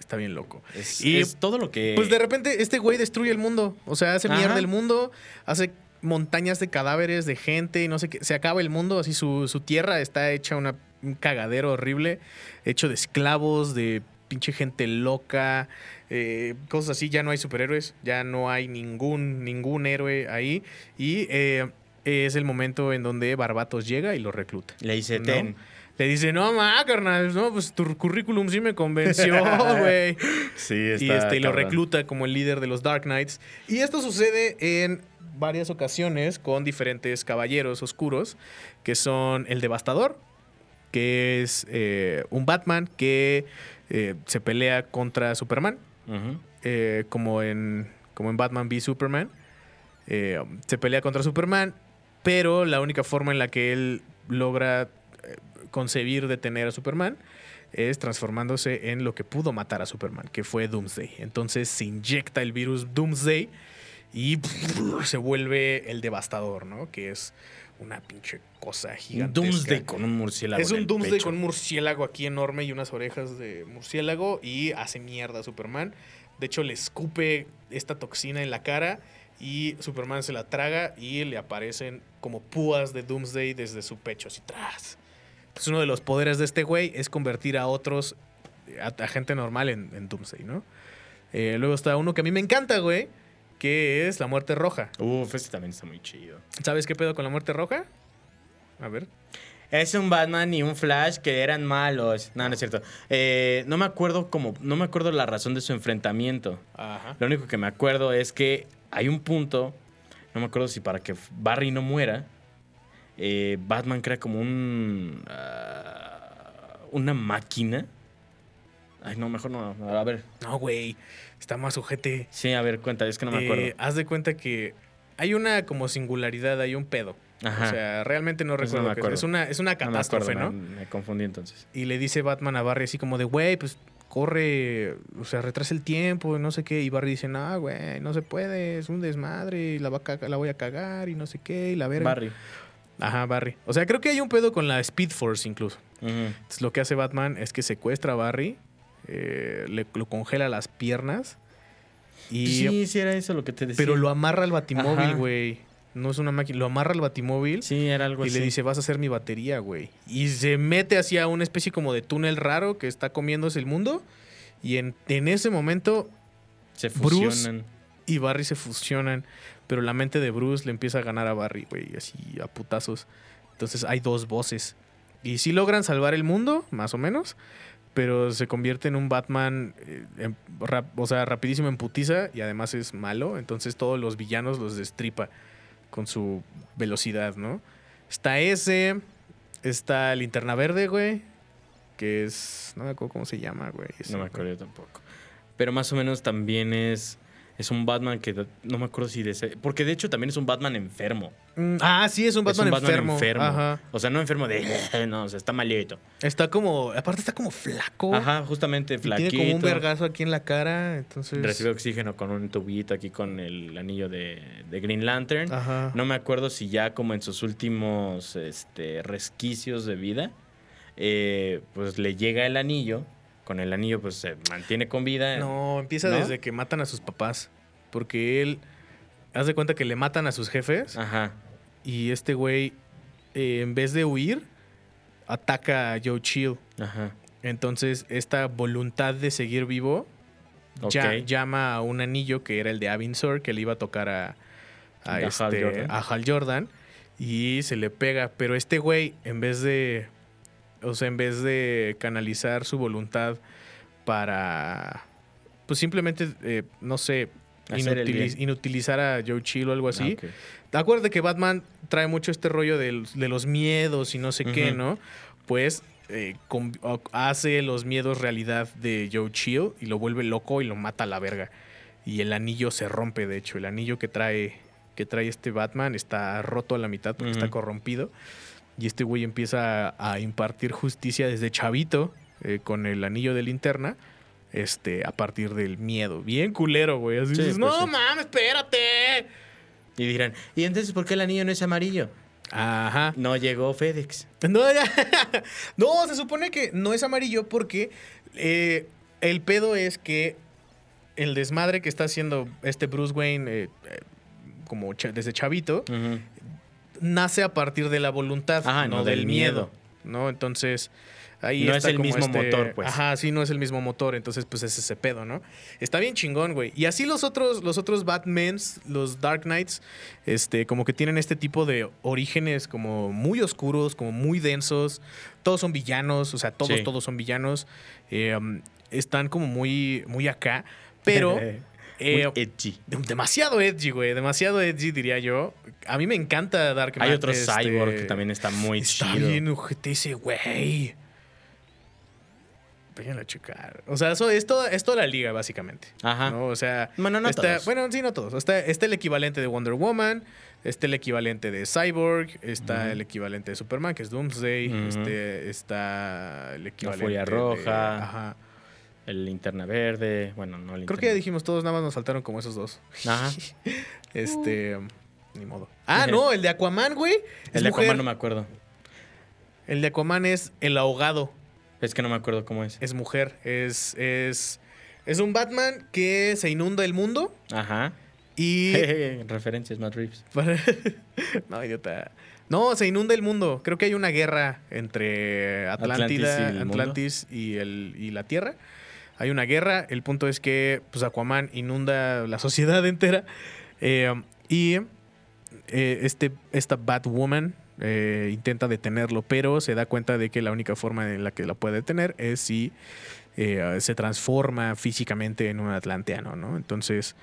Está bien loco. Es, Y, es todo lo que... Pues de repente este güey destruye el mundo. O sea, hace mierda el mundo, hace montañas de cadáveres de gente y no sé qué. Se acaba el mundo, así su, su tierra está hecha una, un cagadero horrible, hecho de esclavos, de pinche gente loca, eh, cosas así. Ya no hay superhéroes, ya no hay ningún, ningún héroe ahí. Y eh, es el momento en donde Barbatos llega y lo recluta. Le dice, ¿no? ten. Le dice, no, ma, carnal, no, pues tu currículum sí me convenció, güey. Sí, y este, y lo recluta como el líder de los Dark Knights. Y esto sucede en varias ocasiones con diferentes caballeros oscuros, que son el Devastador, que es eh, un Batman que eh, se pelea contra Superman, eh, como, en, como en Batman v Superman. Se pelea contra Superman, pero la única forma en la que él logra concebir detener a Superman es transformándose en lo que pudo matar a Superman, que fue Doomsday. Entonces se inyecta el virus Doomsday y se vuelve el devastador, ¿no? Que es una pinche cosa gigante. Doomsday con un murciélago. Es un Doomsday pecho. con un murciélago aquí enorme y unas orejas de murciélago y hace mierda a Superman. De hecho, le escupe esta toxina en la cara y Superman se la traga y le aparecen como púas de Doomsday desde su pecho, así tras. Pues uno de los poderes de este güey es convertir a otros, a, a gente normal en, en Doomsday, ¿no? Eh, luego está uno que a mí me encanta, güey, que es la muerte roja. Uf, este también está muy chido. ¿Sabes qué pedo con la muerte roja? A ver. Es un Batman y un Flash que eran malos. No, no es cierto. Eh, no me acuerdo como, no me acuerdo la razón de su enfrentamiento. Ajá. Lo único que me acuerdo es que hay un punto, no me acuerdo si para que Barry no muera, eh, Batman crea como un ah, una máquina. Ay, no, mejor no. A ver, No, güey. Está más ojete. sí, a ver, cuenta, es que no me Eh, acuerdo. haz de cuenta que hay una como singularidad, hay un pedo. Ajá. O sea, realmente no recuerdo. no me qué es. acuerdo. es, una, es una no me acuerdo, catástrofe, ¿no? me, me confundí entonces. Y le dice Batman a Barry así como de, güey, pues corre, o sea, retrasa el tiempo, no sé qué. Y Barry dice, no, güey, no se puede, es un desmadre, y la, va a la voy a cagar, y no sé qué, y la verga. Barry. Ajá, Barry. O sea, creo que hay un pedo con la Speed Force incluso. Entonces, lo que hace Batman es que secuestra a Barry, eh, le lo congela las piernas, y... Sí, sí, era eso lo que te decía. Pero lo amarra al batimóvil, güey. No es una máquina. Lo amarra al batimóvil Sí, era algo y así. le dice, vas a hacer mi batería, güey. Y se mete hacia una especie como de túnel raro que está comiéndose el mundo. Y en, en ese momento, Se Bruce- fusionan. y Barry se fusionan. Pero la mente de Bruce le empieza a ganar a Barry, güey. Así a putazos. Entonces hay dos voces. Y sí logran salvar el mundo, más o menos. Pero se convierte en un Batman, eh, en- rap- o sea, rapidísimo en putiza y además es malo. Entonces todos los villanos los destripa con su velocidad, ¿no? Está ese, está Linterna Verde, güey, que es, no me acuerdo cómo se llama, güey. ese, No me güey. acuerdo yo tampoco. Pero más o menos también es, es un Batman que no me acuerdo si de ese- Porque de hecho también es un Batman enfermo. Mm, Ah, sí, es un Es Batman, enfermo. Ajá. O sea, no enfermo de. No, o sea, está malito. Está como. Aparte, está como flaco. Ajá, justamente Y flaquito. Tiene como un vergazo aquí en la cara. Entonces. Recibe oxígeno con un tubito aquí con el anillo de, de Green Lantern. Ajá. No me acuerdo si ya como en sus últimos este, resquicios de vida, eh, pues le llega el anillo. Con el anillo pues se mantiene con vida. No, empieza ¿No? desde que matan a sus papás. Porque él. Haz de cuenta que le matan a sus jefes. Ajá. Y este güey, eh, en vez de huir, ataca a Joe Chill. Ajá. Entonces, esta voluntad de seguir vivo ya- llama a un anillo que era el de Avinsor, que le iba a tocar a, a, A Hal este, Jordan. a Hal Jordan. Y se le pega. Pero este güey, en vez de. O sea, en vez de canalizar su voluntad para. Pues simplemente, eh, no sé, inutiliz- inutilizar a Joe Chill o algo así. Ah, ok. Acuérdate que Batman trae mucho este rollo de, los miedos y no sé qué. ¿no? Pues eh, con- hace los miedos realidad de Joe Chill y lo vuelve loco y lo mata a la verga. Y el anillo se rompe, de hecho. El anillo que trae, que trae este Batman está roto a la mitad porque está corrompido. Y este güey empieza a, impartir justicia desde chavito eh, con el anillo de linterna. Este, a partir del miedo. Bien culero, güey. Así Sí, dices, pues no sí. mames, espérate. Y dirán, ¿y entonces por qué el anillo no es amarillo? Ajá. No llegó FedEx. No, no, se supone que no es amarillo porque eh, el pedo es que el desmadre que está haciendo este Bruce Wayne eh, como desde chavito. Nace a partir de la voluntad, Ajá, no, no del del miedo. miedo. ¿no? Entonces, ahí No está es el mismo este- motor, pues. Ajá, sí, no es el mismo motor, entonces pues es ese pedo, ¿no? Está bien chingón, güey. Y así los otros los otros Batmans, los Dark Knights, este como que tienen este tipo de orígenes como muy oscuros, como muy densos. Todos son villanos, o sea, todos Sí. todos son villanos. Eh, um, están como muy muy acá, pero eh, Muy edgy. demasiado edgy, güey, demasiado edgy diría yo. A mí me encanta Dark Hay Knight, otro este, cyborg que también está muy Está chido. bien ojete ese güey. Vayan a checar. O sea, eso es toda, es toda la liga, básicamente. Ajá. ¿no? O sea, Bueno, no está, todos. Bueno, sí, no todos. Está, está el equivalente de Wonder Woman, está el equivalente de Cyborg, está el equivalente de Superman, que es Doomsday, este, está el equivalente Furia de- Roja. ajá. El linterna verde. Bueno, no Creo el que ya dijimos todos, nada más nos faltaron como esos dos. Ajá. Este, ni modo. Ah, no, el de Aquaman, güey. es El de mujer. Aquaman no me acuerdo. El de Aquaman es el ahogado. Es que no me acuerdo cómo es. Es mujer. Es, es, es un Batman que se inunda el mundo Ajá. y... Referencias, Matt Reeves. no, idiota. No, se inunda el mundo. Creo que hay una guerra entre Atlántida, Atlantis y el. Atlantis y, el, y la Tierra. Hay una guerra. El punto es que pues, Aquaman inunda la sociedad entera. Eh, y eh, este, esta Batwoman eh, intenta detenerlo, pero se da cuenta de que la única forma en la que la puede detener es si se transforma físicamente en un atlanteano, ¿no? Entonces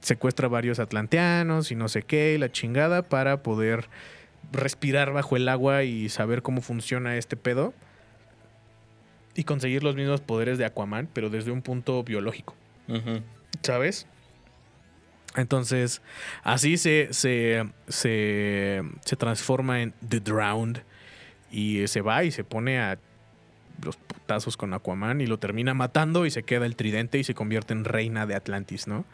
secuestra varios atlanteanos y no sé qué, y la chingada, para poder respirar bajo el agua y saber cómo funciona este pedo. Y conseguir los mismos poderes de Aquaman, pero desde un punto biológico. ¿Sabes? Entonces, así se, se, se, se transforma en The Drowned y se va y se pone a los putazos con Aquaman y lo termina matando y se queda el tridente y se convierte en reina de Atlantis, ¿no?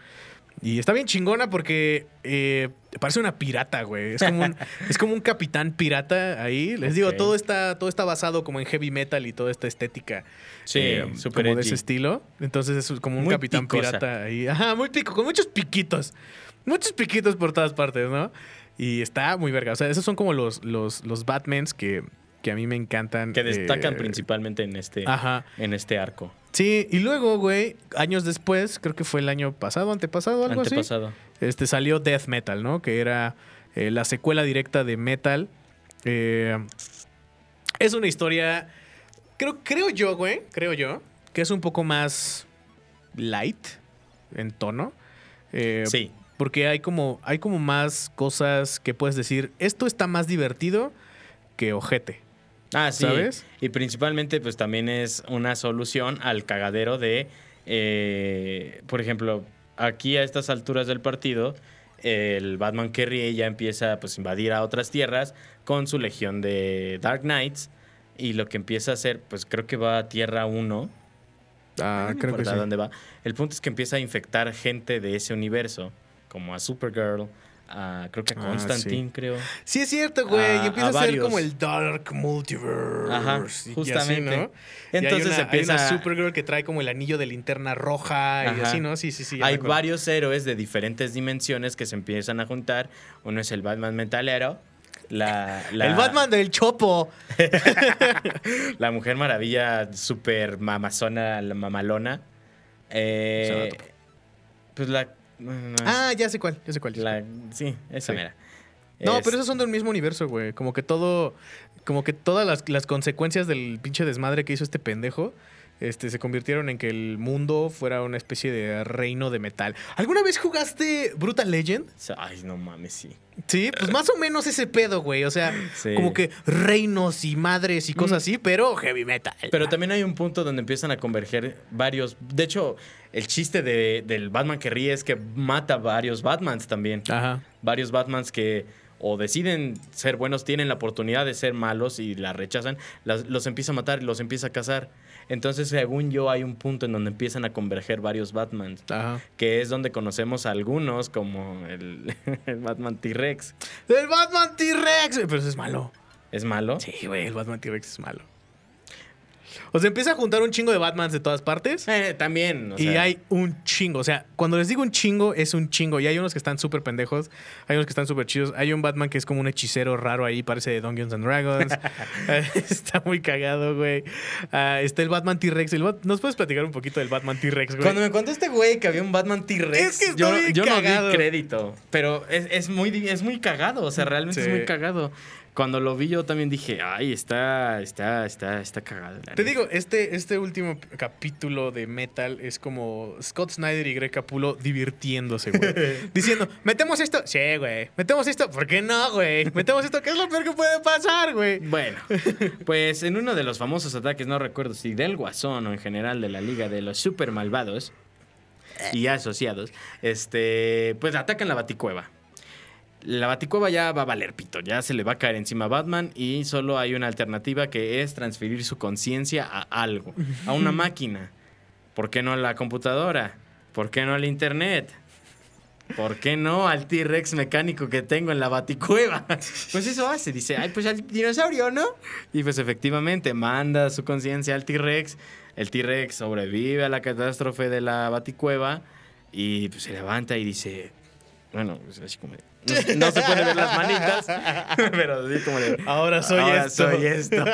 Y está bien chingona porque eh, parece una pirata, güey. Es como un, es como un capitán pirata ahí. Les digo, todo está, todo está basado como en heavy metal y toda esta estética. Sí, eh, súper como de ese estilo. Entonces es como un Muy capitán picosa. pirata ahí. Ajá, muy pico, con muchos piquitos. Muchos piquitos por todas partes, ¿no? Y está muy verga. O sea, esos son como los, los, los Batmans que, que a mí me encantan. Que destacan eh, principalmente en este, Ajá. en este arco. Sí, y luego, güey, años después, creo que fue el año pasado, antepasado, algo así. Antepasado. Este salió Death Metal, ¿no? Que era eh, la secuela directa de Metal. Eh, es una historia. Creo, creo yo, güey. Creo yo. Que es un poco más light en tono. Eh, Sí. Porque hay como, hay como más cosas que puedes decir. Esto está más divertido que ojete. Ah, sí. ¿Sabes? Y principalmente, pues también es una solución al cagadero de eh, por ejemplo, aquí a estas alturas del partido, el Batman que ríe ya empieza pues, a invadir a otras tierras con su legión de Dark Knights. Y lo que empieza a hacer, pues creo que va a Tierra 1. Ah, no creo que sí. dónde va. El punto es que empieza a infectar gente de ese universo, como a Supergirl, a, creo que a Ah, Constantine, sí. creo. Sí, es cierto, güey. A- y empieza a a, ser como el Dark Multiverse. Ajá, y así, justamente. ¿no? Entonces y hay una, empieza- Hay una Supergirl que trae como el anillo de linterna roja y así, ¿no? Sí, sí, sí. Hay varios héroes de diferentes dimensiones que se empiezan a juntar. Uno es el Batman metalero. La, la- El Batman del Chopo. La Mujer Maravilla super mamazona, la mamalona. Eh, pues la... no, no, Ah, ya sé cuál, ya sé cuál. ya sé la- cuál. sí, esa Sí. mera. No, Es- pero esos son del mismo universo, güey. Como que todo. Como que todas las, las consecuencias del pinche desmadre que hizo este pendejo. Este, se convirtieron en que el mundo fuera una especie de reino de metal. ¿Alguna vez jugaste Brutal Legend? Ay, no mames, sí. Sí, pues más o menos ese pedo, güey. O sea, Sí. como que reinos y madres y cosas así, pero heavy metal. Pero también hay un punto donde empiezan a converger varios... De hecho, el chiste de- del Batman que ríe es que mata varios Batmans también. Ajá. varios Batmans que o deciden ser buenos, tienen la oportunidad de ser malos y la rechazan, las- los empieza a matar y los empieza a cazar. Entonces, según yo, hay un punto en donde empiezan a converger varios Batmans, Ajá. que es donde conocemos a algunos, como el, el Batman T-Rex. El Batman T-Rex. Pero eso es malo. ¿Es malo? Sí, güey, el Batman T-Rex es malo. O sea, empieza a juntar un chingo de Batmans de todas partes. Eh, también. o y sea, hay un chingo. O sea, cuando les digo un chingo, es un chingo. Y hay unos que están súper pendejos. Hay unos que están súper chidos. Hay un Batman que es como un hechicero raro ahí, parece de Dungeons and Dragons. Está muy cagado, güey. Ah, está el Batman T-Rex. Bat- ¿Nos puedes platicar un poquito del Batman T-Rex, güey? Cuando me contó este güey que había un Batman T-Rex, Es que yo, bien yo no di crédito. Pero es, es muy, es muy cagado, o sea, realmente Sí. es muy cagado. Cuando lo vi yo también dije, ay, está, está, está, está cagado. Te neta". digo, este, este último capítulo de Metal es como Scott Snyder y Greg Capullo divirtiéndose, güey. Diciendo, metemos esto. Sí, güey. Metemos esto. ¿Por qué no, güey? Metemos esto. ¿Qué es lo peor que puede pasar, güey? Bueno, pues en uno de los famosos ataques, no recuerdo si del Guasón o en general de la Liga de los Super Malvados y asociados, este, pues atacan la Baticueva. La Baticueva ya va a valer pito, ya se le va a caer encima a Batman y solo hay una alternativa que es transferir su conciencia a algo, a una máquina. ¿Por qué no a la computadora? ¿Por qué no al internet? ¿Por qué no al T-Rex mecánico que tengo en la baticueva? Pues eso hace, dice, ay, pues al dinosaurio, ¿no? Y pues efectivamente manda su conciencia al T-Rex, el T-Rex sobrevive a la catástrofe de la baticueva y pues se levanta y dice, bueno, pues así como de- no, no se pueden ver las manitas, pero así como de, Ahora soy Ahora esto. soy esto.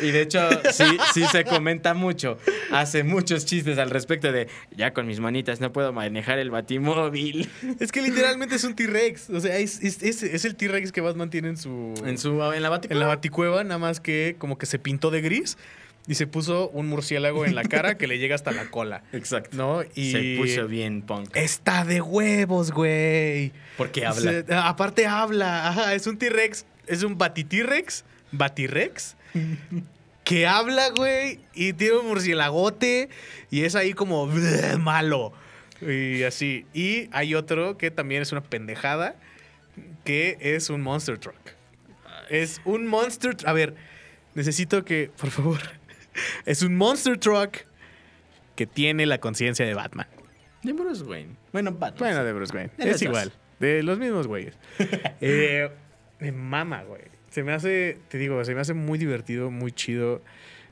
Y de hecho, sí, sí se comenta mucho. Hace muchos chistes al respecto de ya con mis manitas no puedo manejar el batimóvil. Es que literalmente es un T-Rex. O sea, es, es- es- es el T-Rex que Batman tiene en su. En su en la en la baticueva. baticueva, nada más que como que se pintó de gris y se puso un murciélago en la cara que le llega hasta la cola. Exacto. ¿No? Y. Se puso bien punk. Está de huevos, güey. Porque habla. Se- aparte habla. Ajá, es un T-Rex. Es un Bati-T-Rex. Bati-Rex. que habla, güey. Y tiene un murciélagote. Y es ahí como malo. Y así. Y hay otro que también es una pendejada. Que es un Monster Truck. Es un Monster Truck. A ver, necesito que, por favor. Es un Monster Truck que tiene la conciencia de Batman. De Bruce Wayne. Bueno, Batman. Bueno, de Bruce Wayne. De es dos. igual. De los mismos güeyes. eh, me mama, güey. Se me hace, te digo, se me hace muy divertido, muy chido.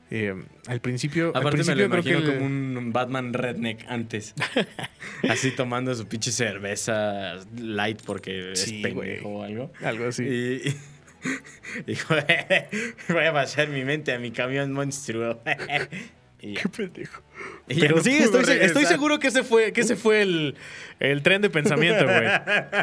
Eh, al principio, al Aparte me principio lo imagino el- como un Batman redneck antes. Así tomando su pinche cerveza light porque Sí, es pendejo o algo. algo así. Y, y- dijo, voy a pasar mi mente a mi camión monstruo. Qué pendejo. Y Pero no sí, estoy, seguro que ese fue, que ese fue el, el tren de pensamiento, güey.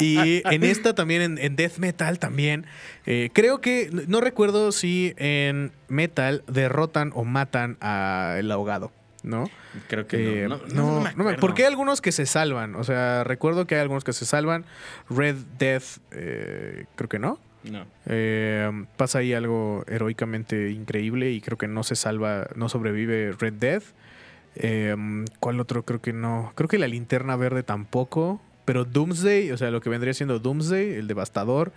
Y en esta también, en, en Death Metal también, eh, creo que, no recuerdo si en Metal derrotan o matan al ahogado, ¿no? Creo que Eh, no. no, No, no, me algunos que se salvan. O sea, recuerdo que hay algunos que se salvan. Red Death, eh, creo que no. No. Eh, pasa ahí algo heroicamente increíble y creo que no se salva, no sobrevive Red Death. Eh, ¿Cuál otro? Creo que no. Creo que la linterna verde tampoco. Pero Doomsday, o sea, lo que vendría siendo Doomsday, el devastador.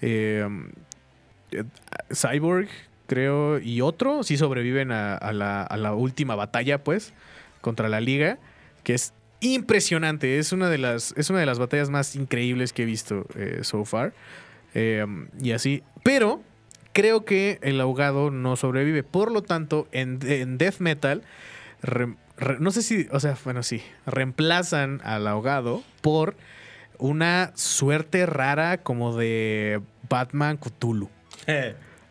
eh, Cyborg, creo, y otro sí sobreviven a, la, última batalla, pues, contra la liga, que es impresionante. Es una de las, es una de las batallas más increíbles que he visto so far. Eh, y así. Pero creo que el ahogado no sobrevive. Por lo tanto, en, en Death Metal, re- re- no sé si, o sea, bueno, sí, reemplazan al ahogado por una suerte rara como de Batman Cthulhu.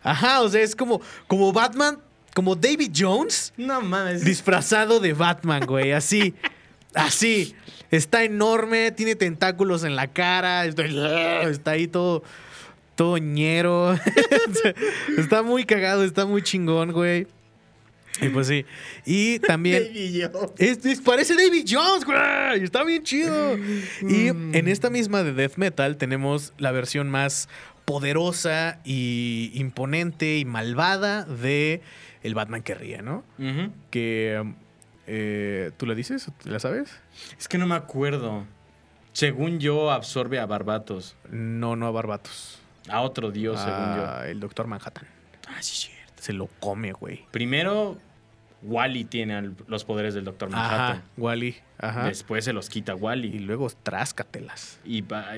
Ajá, o sea, es como, como Batman, como David Jones no mames. disfrazado de Batman, güey, así, así. Está enorme, tiene tentáculos en la cara, está ahí todo, todo ñero. está muy cagado, está muy chingón, güey. Y pues sí. Y también... Baby Yoda. Es, es- parece David Jones, güey. Está bien chido. Y en esta misma de Death Metal tenemos la versión más poderosa y imponente y malvada de el Batman que ríe, ¿no? Que eh, tú la dices, ¿O ¿la sabes? Es que no me acuerdo. Según yo, absorbe a Barbatos. No, no a Barbatos. A otro dios, según yo. Ah, El Doctor Manhattan. Ah, sí, es cierto. Se lo come, güey. Primero, Wally tiene al- los poderes del Doctor Manhattan. Ajá, Wally. Ajá. Después se los quita Y Wally. luego tráscatelas. Y va-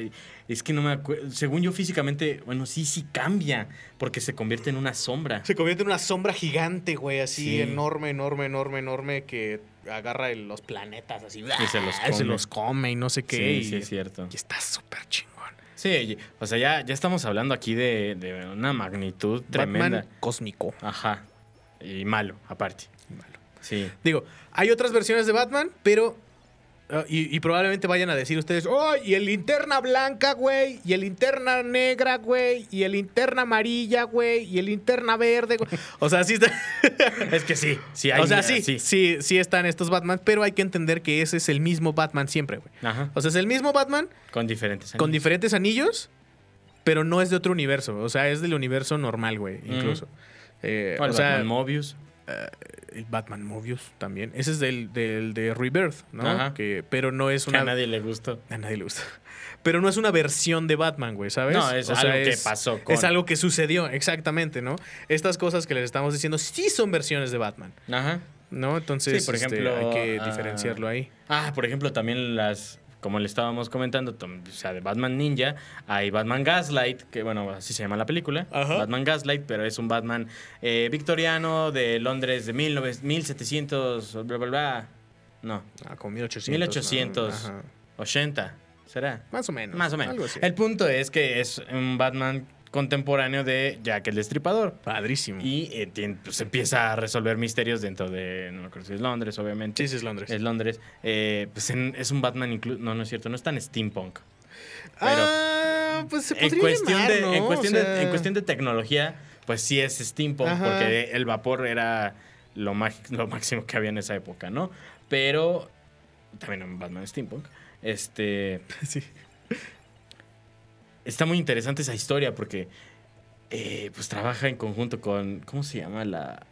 es que no me acuerdo. Según yo, físicamente, bueno, sí, sí cambia. Porque se convierte en una sombra. Se convierte en una sombra gigante, güey, así Sí. enorme, enorme, enorme, enorme, que agarra el- los planetas así. Y se los ¡ah! Se come. los come y no sé qué. Sí, y, sí, es cierto. y está súper chingón. Sí, o sea, ya, ya estamos hablando aquí de, de una magnitud tremenda. Batman cósmico. Ajá. Y malo, aparte. Malo. Sí. Digo, hay otras versiones de Batman, pero. Ah, y, y probablemente vayan a decir ustedes, ¡oh! Y el linterna blanca, güey. Y el linterna negra, güey. Y el linterna amarilla, güey. Y el linterna verde, güey. O sea, sí está. Es que sí, sí hay. o sea, sí, sí, sí, están estos Batman, pero hay que entender que ese es el mismo Batman siempre, güey. Ajá. O sea, es el mismo Batman Con diferentes con anillos. diferentes anillos, pero no es de otro universo. O sea, es del universo normal, güey, incluso. Eh, O el o sea, Batman Mobius. El Batman Mobius también. Ese es del, del de Rebirth, ¿no? Ajá. Que, pero no es Que una. a nadie le gustó. a nadie le gusta. Pero no es una versión de Batman, güey, ¿sabes? No, es algo que pasó con- Es algo que sucedió, exactamente, ¿no? Estas cosas que les estamos diciendo sí son versiones de Batman, Ajá. ¿no? Entonces, Sí, por este, ejemplo, hay que ah, diferenciarlo ahí. Ah, por ejemplo, también las. Como le estábamos comentando, o sea, de Batman Ninja, hay Batman Gaslight, que bueno, así se llama la película. Ajá. Batman Gaslight, pero es un Batman eh, victoriano de Londres de 19 1700, bla, bla, bla. No, Ah, como 1800. 1800. ¿no? Ajá. 80, ¿será? Más o menos. Más o menos. Algo así. El punto es que es un Batman contemporáneo de Jack el Destripador. Padrísimo. Y eh, pues, empieza a resolver misterios dentro de, no me acuerdo si es Londres, obviamente. Sí, sí, es Londres. Es Londres. Eh, pues en- es un Batman inclu- No, no es cierto, no es tan steampunk. Pero ah, pues se en podría cuestión, llamar, de, ¿no? en, cuestión O de, sea, en cuestión de tecnología, pues sí es steampunk, Ajá. porque el vapor era lo, lo máximo que había en esa época, ¿no? Pero también en Batman steampunk. Este, Sí. Está muy interesante esa historia porque eh, pues trabaja en conjunto con ¿cómo se llama la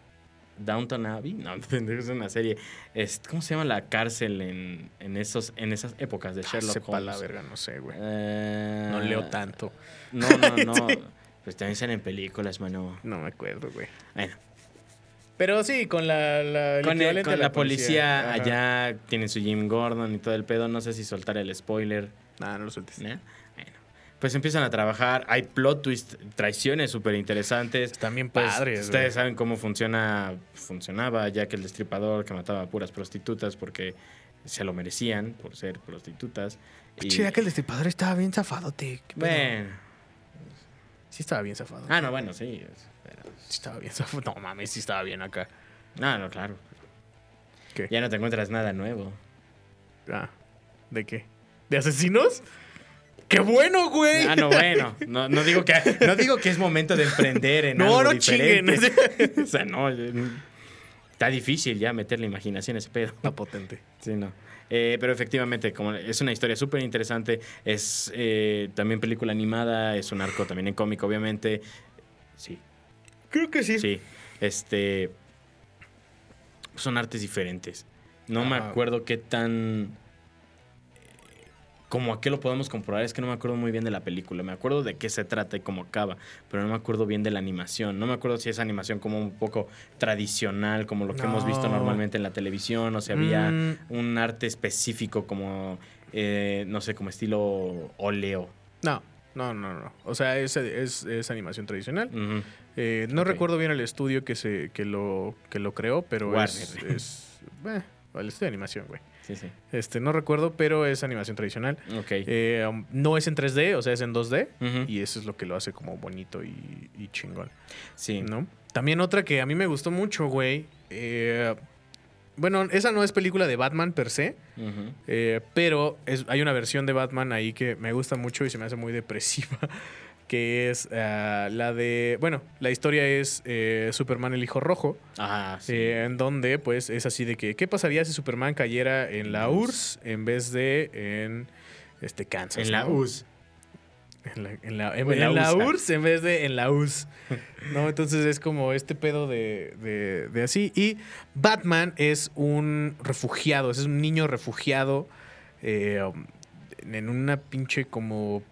Downton Abbey? No, es una serie. Es- ¿Cómo se llama la cárcel en, en esos en esas épocas de Sherlock Sepa Holmes? la verga, no sé, güey. Eh, No leo tanto. No, no, no. Pues también salen en películas, mano. No me acuerdo, güey. Bueno, Pero sí, con la, la con, el- con a la, policía, Ajá. allá tienen su Jim Gordon y todo el pedo. No sé si soltar el spoiler. Nah, no lo sueltes. ¿no? Pues empiezan a trabajar. Hay plot twist, traiciones súper interesantes. Están bien Pues, padres, ustedes saben cómo funciona, funcionaba Jack el Destripador, que mataba a puras prostitutas porque se lo merecían por ser prostitutas. Y, Pinche Jack el destripador estaba bien zafado, te. bueno. Sí estaba bien zafado. Ah, no, bueno, sí. pero- Sí estaba bien zafado. No mames, sí estaba bien acá. no, no, claro. ¿Qué? Ya no te encuentras nada nuevo. Ah, ¿de qué? ¿De asesinos? ¡Qué bueno, güey! Ah, no, bueno. No, no digo, que, no digo que es momento de emprender en No, algo no chinguen. diferente. o sea, no. eh, Está difícil ya meterle imaginación a ese pedo. Está potente. Sí, no. Eh, pero efectivamente, como es una historia súper interesante, es eh, también película animada, es un arco también en cómic, obviamente. Sí, Creo que sí. sí. Este. Son artes diferentes. No me acuerdo qué tan. Como a qué lo podemos comprobar, es que no me acuerdo muy bien de la película. Me acuerdo de qué se trata y cómo acaba, pero no me acuerdo bien de la animación. No me acuerdo si es animación como un poco tradicional, como lo que hemos visto No. normalmente en la televisión, o si había Mm. un arte específico como, eh, no sé, como estilo óleo. No, no, no, no. O sea, es, es, es animación tradicional. Eh, no recuerdo bien el estudio que se que lo que lo creó, pero es, Warner. es eh, el estudio de animación, güey. Sí, sí. Este, no recuerdo, pero es animación tradicional. Ok. Eh, um, no es en 3D, o sea, es en 2D. Ujú. Y eso es lo que lo hace como bonito y, y chingón, Sí. ¿no? También otra que a mí me gustó mucho, güey. eh, bueno, esa no es película de Batman per se, eh, pero es, hay una versión de Batman ahí que me gusta mucho y se me hace muy depresiva, que es ah, la de, bueno, la historia es eh, Superman el Hijo Rojo, Ah, sí. eh, en donde pues es así de que, ¿qué pasaría si Superman cayera en la URSS en vez de en este Kansas? en la. US. En la, en la- en en la la USA. URSS en vez de en la US. ¿No? Entonces es como este pedo de, de- de así. Y Batman es un refugiado, es un niño refugiado eh, en una pinche como...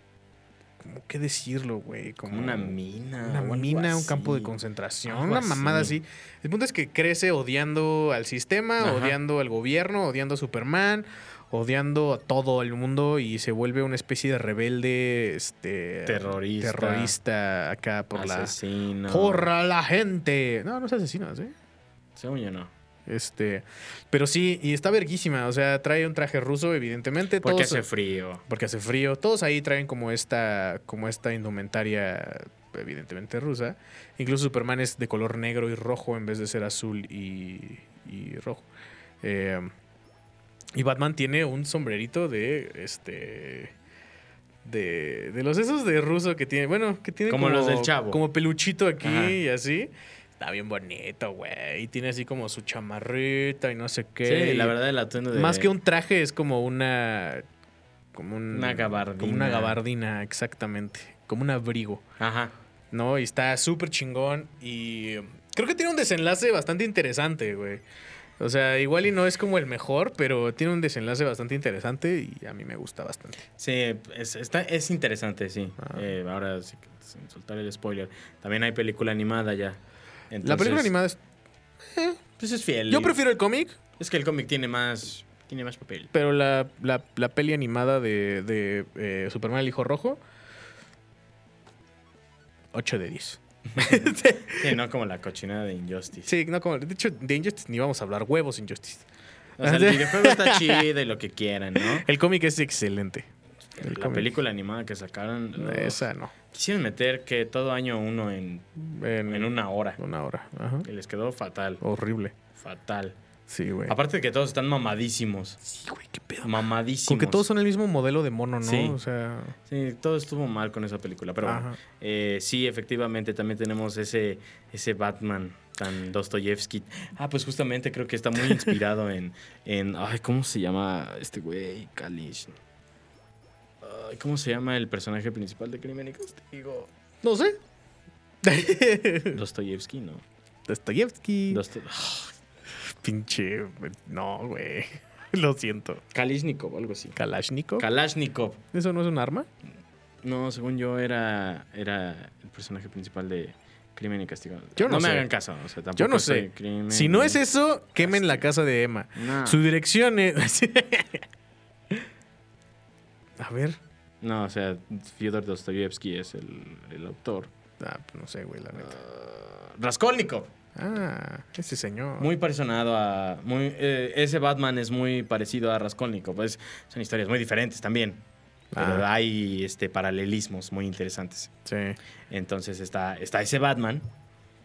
¿Cómo qué decirlo, güey? Como una mina. Una mina, un campo de concentración, una mamada así. así. El punto es que crece odiando al sistema, Ajá. odiando al gobierno, odiando a Superman, odiando a todo el mundo y se vuelve una especie de rebelde, este, Terrorista. terrorista acá por Asesino. la por la gente. No, no es asesino, ¿sí? Según yo no. Este, pero sí, y está verguísima, o sea, trae un traje ruso, evidentemente. Porque todos- hace frío. porque hace frío. Todos ahí traen como esta, como esta indumentaria, evidentemente rusa. Incluso Superman es de color negro y rojo en vez de ser azul y, y rojo. Eh, y Batman tiene un sombrerito de este. De, de los esos de ruso que tiene. Bueno, que tiene Como los del Chavo. Como peluchito aquí Ajá. y así. Está bien bonito, güey. Y tiene así como su chamarrita y no sé qué. Sí, la verdad, el atuendo de. más que un traje es como una. Como un- Una gabardina. Como una gabardina, exactamente. Como un abrigo, Ajá. ¿no? Y está súper chingón. Y creo que tiene un desenlace bastante interesante, güey. O sea, igual y no es como el mejor, pero tiene un desenlace bastante interesante y a mí me gusta bastante. Sí, es, está, es interesante, sí. Ah. Eh, ahora, sin soltar el spoiler. También hay película animada ya. La película animada es. Pues es fiel. Yo prefiero el cómic, Es que el cómic tiene más. Tiene más papel. pero la, la, la peli animada de, de eh, Superman el Hijo Rojo. 8 de 10. Sí, no como la cochinada de Injustice. Sí, no como. De hecho, de Injustice ni vamos a hablar. Huevos Injustice. O sea, el videojuego está chido y lo que quieran, ¿no? El cómic es excelente. El la cómic. película animada que sacaron. Esa no. Quisieron meter que todo año uno en, En, en una hora. una hora. Ajá. Y les quedó fatal. Horrible. Fatal. Sí, güey. Aparte de que todos están mamadísimos. Sí, güey, qué pedo. Mamadísimos. Con que todos son el mismo modelo de mono, ¿no? Sí. O sea. Sí, todo estuvo mal con esa película. Pero bueno, eh, sí, efectivamente, también tenemos ese, ese Batman tan Dostoyevsky. Ah, pues justamente creo que está muy inspirado en, en. Ay, ¿cómo se llama este güey? Kalish. ¿Cómo se llama el personaje principal de Crimen y Castigo? No sé. Dostoyevsky, ¿no? Dostoyevsky. Dosto- Pinche. No, güey. Lo siento. Kalishnikov, algo así. Kalashnikov. Kalashnikov. ¿Eso no es un arma? No, según yo era, era el personaje principal de Crimen y Castigo. Yo no me sé. hagan caso. o sea, tampoco Yo no sé. Crimen Si no es eso, quemen la casa de Emma. No. Su dirección es. A ver. No, o sea, Fyodor Dostoyevsky es el, el autor. Ah, pues no sé, güey, la neta. Ah, Raskolnikov. Ah, ese señor. Muy parecido a. Muy, eh, ese Batman es muy parecido a Raskolnikov. Pues, son historias muy diferentes también. Pero Ah. hay este, paralelismos muy interesantes. Sí. Entonces está, está ese Batman,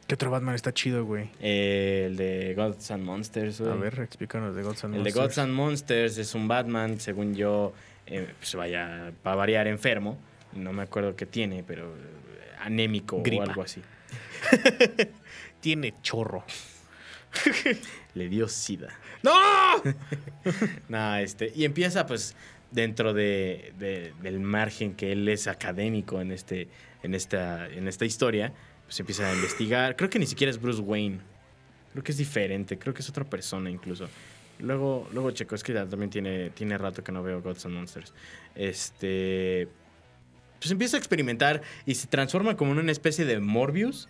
¿Qué otro Batman está chido, güey? eh, el de Gods and Monsters. A ver, explícanos de Gods and El de Monsters. Gods and Monsters es un Batman, según yo, eh, pues vaya, va a variar enfermo. No me acuerdo qué tiene, pero eh, anémico Gripa. o algo así. Tiene chorro. Le dio sida. ¡No! No, este, y empieza pues dentro de, de- del margen que él es académico en, este, en, esta, en esta historia, pues empieza a investigar. Creo que ni siquiera es Bruce Wayne. Creo que es diferente, creo que es otra persona incluso. Luego, luego checo, es que ya también tiene, tiene rato que no veo Gods and Monsters. Este. Pues empieza a experimentar y se transforma como en una especie de Morbius,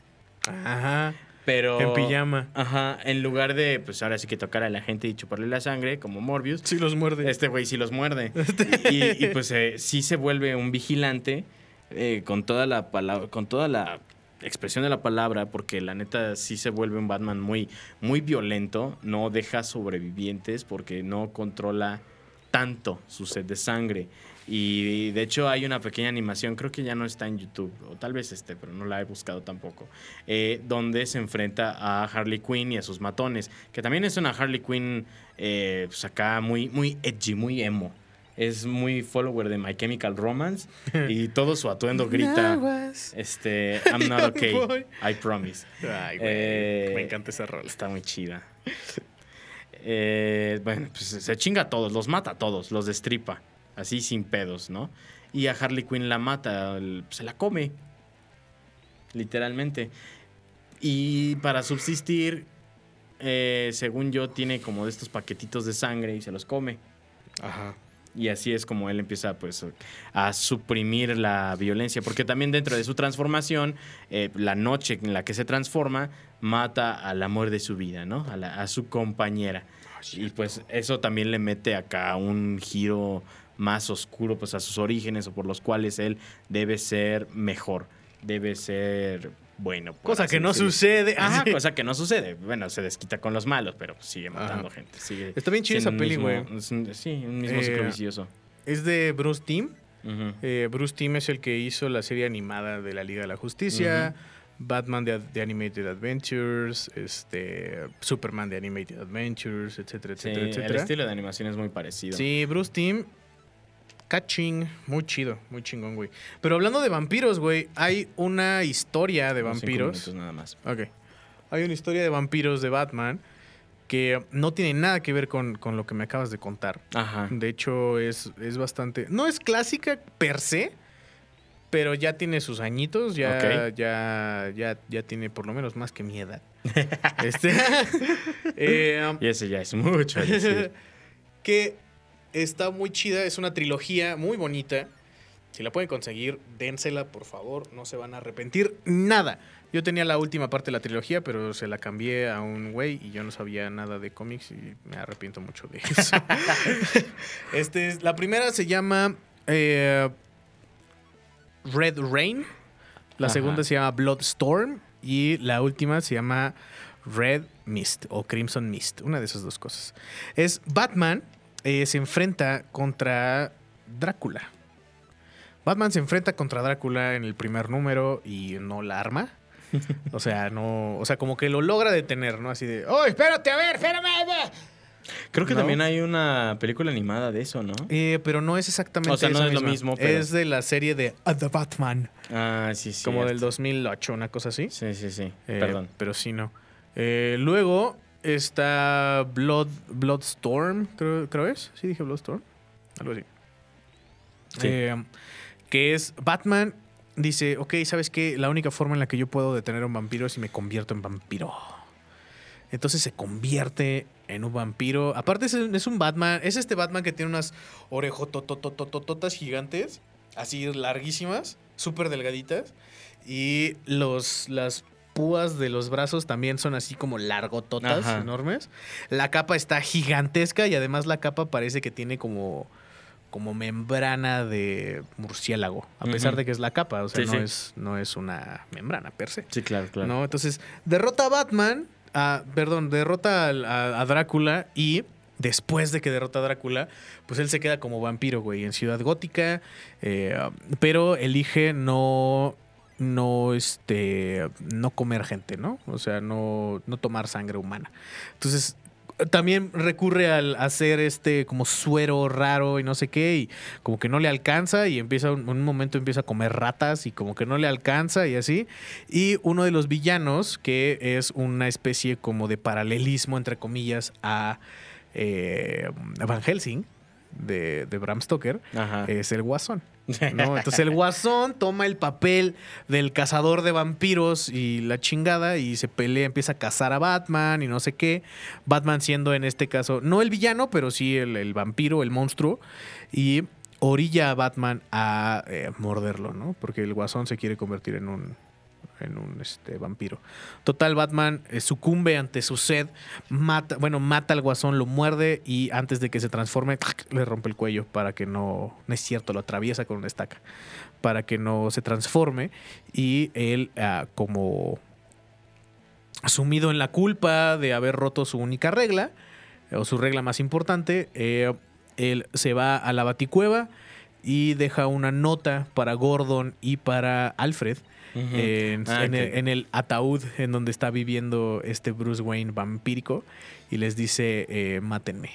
Ajá. pero. En pijama. Ajá, en lugar de, pues ahora sí que tocar a la gente y chuparle la sangre, como Morbius. Sí los muerde. Este güey sí los muerde. Y, y, pues eh, sí se vuelve un vigilante eh, con toda la palabra, con toda la expresión de la palabra, porque la neta sí se vuelve un Batman muy, muy violento, no deja sobrevivientes porque no controla tanto su sed de sangre. Y de hecho hay una pequeña animación, creo que ya no está en YouTube, o tal vez esté, pero no la he buscado tampoco, eh, donde se enfrenta a Harley Quinn y a sus matones, que también es una Harley Quinn eh, pues acá muy, muy edgy, muy emo. Es muy follower de My Chemical Romance y todo su atuendo grita, este, I'm not okay. I promise. Ay, güey. Eh, Me encanta esa rola. Está muy chida. Eh, bueno, pues se chinga a todos, los mata a todos, los destripa, así sin pedos, ¿no? Y a Harley Quinn la mata, se la come, literalmente. Y para subsistir, eh, según yo, tiene como de estos paquetitos de sangre y se los come. Ajá. Y así es como él empieza pues a suprimir la violencia, porque también dentro de su transformación, eh, la noche en la que se transforma, mata al amor de su vida, ¿no? A, la- a su compañera. Y pues eso también le mete acá un giro más oscuro pues a sus orígenes o por los cuales él debe ser mejor, debe ser bueno. por Cosa que no decirlo. sucede. Ajá, cosa que no sucede. Bueno, se desquita con los malos, pero sigue matando Ajá. gente. Sigue Está bien chida esa peli, güey. Sí, un mismo Eh, ciclo vicioso. Es de Bruce Timm. Eh, Bruce Timm es el que hizo la serie animada de la Liga de la Justicia, Batman de, de Animated Adventures, este, Superman de Animated Adventures, etcétera, Sí, etcétera, el etcétera. estilo de animación es muy parecido. Sí, Bruce Timm, catching, muy chido, muy chingón, güey. Pero hablando de vampiros, güey, hay una historia de cinco vampiros. nada más. Ok. Hay una historia de vampiros de Batman que no tiene nada que ver con, con lo que me acabas de contar. Ajá. De hecho, es, es bastante. No es clásica per se, pero ya tiene sus añitos, ya, ya, ya, ya tiene por lo menos más que mi edad. este, eh, Y ese ya es mucho. decir. que está muy chida, es una trilogía muy bonita. Si la pueden conseguir, dénsela, por favor, no se van a arrepentir nada. Yo tenía la última parte de la trilogía, pero se la cambié a un güey y yo no sabía nada de cómics y me arrepiento mucho de eso. este, es- la primera se llama eh, Red Rain, la Ajá. segunda se llama Bloodstorm y la última se llama Red Mist o Crimson Mist, una de esas dos cosas. Es Batman eh, se enfrenta contra Drácula. Batman se enfrenta contra Drácula en el primer número y no la arma. O sea, no, o sea, como que lo logra detener, ¿no? Así de, "Oh, espérate, a ver, espérame." Creo que ¿No? también hay una película animada de eso, ¿no? Eh, pero no es exactamente O sea, no es lo misma. mismo, pero- Es de la serie de uh, The Batman, Ah, sí, sí. como del 2008, una cosa así. Sí, sí, sí. Eh, Perdón. Pero sí, no. Eh, luego está Blood, Bloodstorm, creo, creo es. Sí, dije Bloodstorm. Algo así. Sí. Eh, que es Batman dice, ok, ¿sabes qué? La única forma en la que yo puedo detener a un vampiro es si me convierto en vampiro. Entonces se convierte en un vampiro. Aparte es, es un Batman, es este Batman que tiene unas orejototototototas gigantes, así larguísimas, súper delgaditas. Y los, las púas de los brazos también son así como largototas, Ajá. enormes. La capa está gigantesca y además la capa parece que tiene como, como membrana de murciélago, a pesar de que es la capa, o sea, Sí, no, sí. Es, no es una membrana per se. Sí, claro, claro. ¿no? Entonces, derrota a Batman, a- perdón, derrota a Drácula y después de que derrota a Drácula, pues él se queda como vampiro, güey, en Ciudad Gótica, eh, pero elige no, no, este, no comer gente, ¿no? O sea, no, no tomar sangre humana. Entonces, también recurre al hacer este como suero raro y no sé qué y como que no le alcanza y empieza en un momento empieza a comer ratas y como que no le alcanza y así y uno de los villanos que es una especie como de paralelismo entre comillas a eh, Van Helsing de, de Bram Stoker Ajá. es el Guasón. ¿no? Entonces el Guasón toma el papel del cazador de vampiros y la chingada y se pelea, empieza a cazar a Batman y no sé qué. Batman siendo en este caso, no el villano, pero sí el, el vampiro, el monstruo. Y orilla a Batman a eh, morderlo, ¿no? Porque el Guasón se quiere convertir en un, en un este, vampiro. Total, Batman eh, sucumbe ante su sed, mata, bueno, mata al guasón, lo muerde y antes de que se transforme, le rompe el cuello para que no, no es cierto, lo atraviesa con una estaca, para que no se transforme y él ah, como sumido en la culpa de haber roto su única regla, o su regla más importante, eh, él se va a la baticueva y deja una nota para Gordon y para Alfred En, Ah, en el, ok. en el ataúd en donde está viviendo este Bruce Wayne vampírico y les dice, eh, mátenme,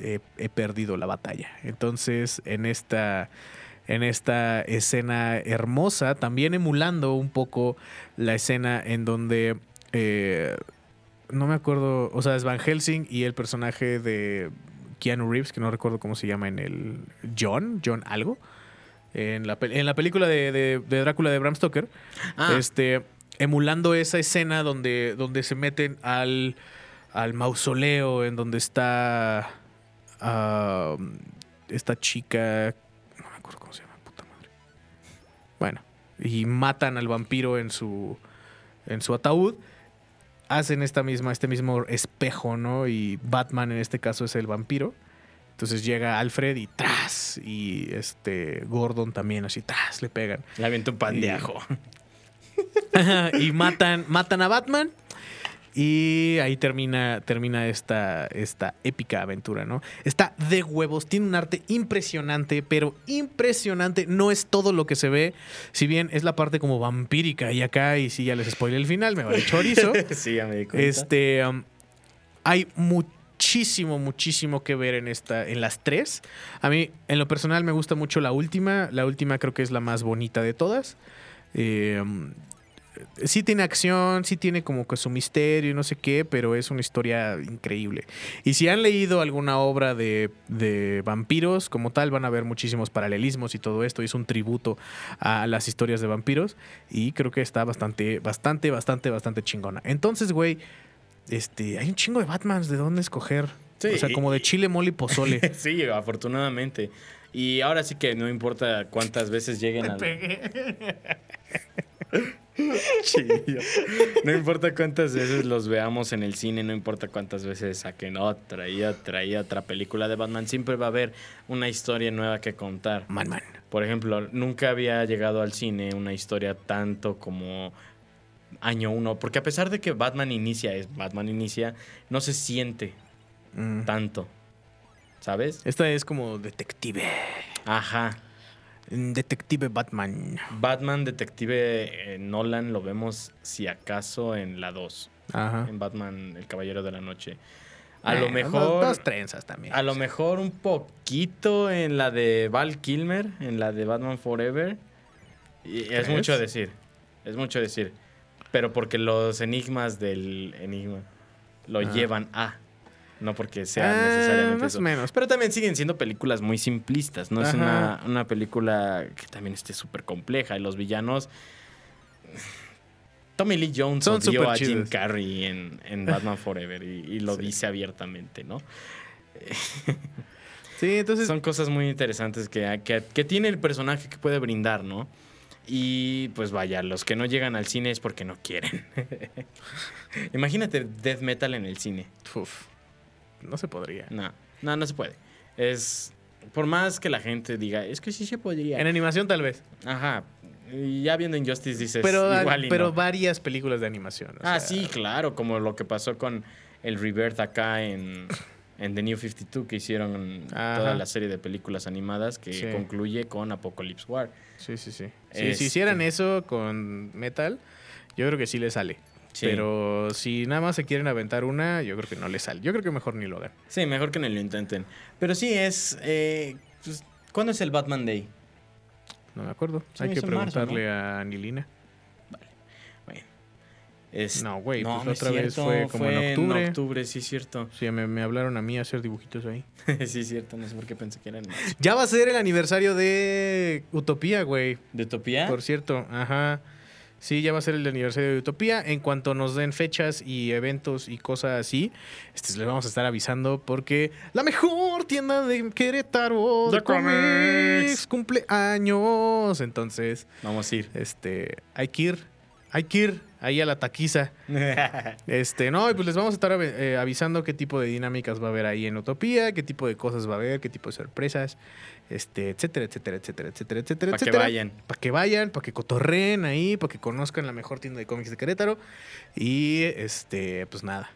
Eh, he perdido la batalla. Entonces, en esta, en esta escena hermosa, también emulando un poco la escena en donde... eh, no me acuerdo, o sea, es Van Helsing y el personaje de Keanu Reeves, que no recuerdo cómo se llama en el John, John algo, en la, en la película de, de- de Drácula de Bram Stoker, Ah, este, emulando esa escena donde, donde se meten al, al mausoleo en donde está ah, esta chica, no me acuerdo cómo se llama, puta madre. Bueno, y matan al vampiro en su, en su ataúd. Hacen esta misma, este mismo espejo, ¿no? Y Batman en este caso es el vampiro. Entonces llega Alfred y tras. Y este Gordon también así tras le pegan. le aviento un pan y- de ajo. Ajá, y matan, matan a Batman. Y ahí termina, termina esta, esta épica aventura, ¿no? Está de huevos, tiene un arte impresionante, pero impresionante. No es todo lo que se ve, si bien es la parte como vampírica. Y acá, y si ya les spoilé el final, me vale chorizo. sí, ya me di cuenta. Este, um, hay muchísimo, muchísimo que ver en esta, en las tres. A mí, en lo personal, me gusta mucho la última. La última creo que es la más bonita de todas. Eh, sí tiene acción, sí tiene como que su misterio y no sé qué, pero es una historia increíble. Y si han leído alguna obra de, de vampiros como tal, van a ver muchísimos paralelismos y todo esto. Es un tributo a las historias de vampiros y creo que está bastante, bastante, bastante, bastante chingona. Entonces, güey, este, hay un chingo de Batmans de dónde escoger. Sí, o sea, y- como de chile, mole y pozole. sí, afortunadamente. Y ahora sí que no importa cuántas veces lleguen al... Chillo. No importa cuántas veces los veamos en el cine, no importa cuántas veces saquen otra y otra y otra película de Batman, siempre va a haber una historia nueva que contar. Man, man. Por ejemplo, nunca había llegado al cine una historia tanto como año uno, porque a pesar de que Batman inicia, es Batman inicia, no se siente Mm. tanto, ¿sabes? Esta es como detective. Ajá. Mm, Detective Batman. Batman Detective eh, Nolan lo vemos si acaso en la 2, Ajá. en Batman El Caballero de la Noche. A lo Bueno, mejor Dos, dos trenzas también. a lo mejor un poquito en la de Val Kilmer, en la de Batman Forever. Y es mucho decir. Es mucho decir. Pero porque los enigmas del enigma lo Ah. llevan a. No porque sea Ah, necesariamente más eso. o menos. Pero también siguen siendo películas muy simplistas. No es una, una película que también esté súper compleja. Y los villanos. Tommy Lee Jones Son odió a Jim. Carrey en, en Batman Forever y, y lo Sí. dice abiertamente, ¿no? Sí, entonces. Son cosas muy interesantes que, que, que tiene el personaje que puede brindar, ¿no? Y pues vaya, los que no llegan al cine es porque no quieren. Imagínate death metal en el cine. uf, no se podría. No, no, no se puede. Es. Por más que la gente diga, es que sí se podría. En animación, tal vez. Ajá. Y ya viendo Injustice dices, Pero, igual y pero no. varias películas de animación. o Ah, sea, sí, claro, como lo que pasó con el Rebirth acá en, en The New 52, que hicieron Ajá. toda la serie de películas animadas que Sí. concluye con Apocalypse War. Sí, sí, sí. Sí, Este- Si hicieran eso con Metal, yo creo que sí le sale. Sí. Pero si nada más se quieren aventar una, yo creo que no le sale. Yo creo que mejor ni lo hagan. Sí, mejor que no lo intenten. Pero sí, es... eh, pues, ¿Cuándo es el Batman Day? No me acuerdo. Hay que marzo, preguntarle a Anilina. Es- No, güey, pues no otra vez fue como en octubre. En octubre, sí, cierto. Sí, me, me hablaron a mí a hacer dibujitos ahí. sí, es cierto. No sé por qué pensé que eran Ya va a ser el aniversario de Utopía, güey. de Utopía. Por cierto, ajá. Sí, ya va a ser el aniversario de Utopía. En cuanto nos den fechas y eventos y cosas así, este, les vamos a estar avisando porque la mejor tienda de Querétaro de, De cómics. cumple años. Entonces, Vamos a ir. este, hay que ir, hay que ir ahí a la taquiza. Este, no, y pues les vamos a estar eh, avisando qué tipo de dinámicas va a haber ahí en Utopía, qué tipo de cosas va a haber, qué tipo de sorpresas, este, etcétera, etcétera, etcétera, etcétera, etcétera, Para que vayan. Para que vayan, para que cotorreen ahí, para que conozcan la mejor tienda de cómics de Querétaro. Y este, pues nada.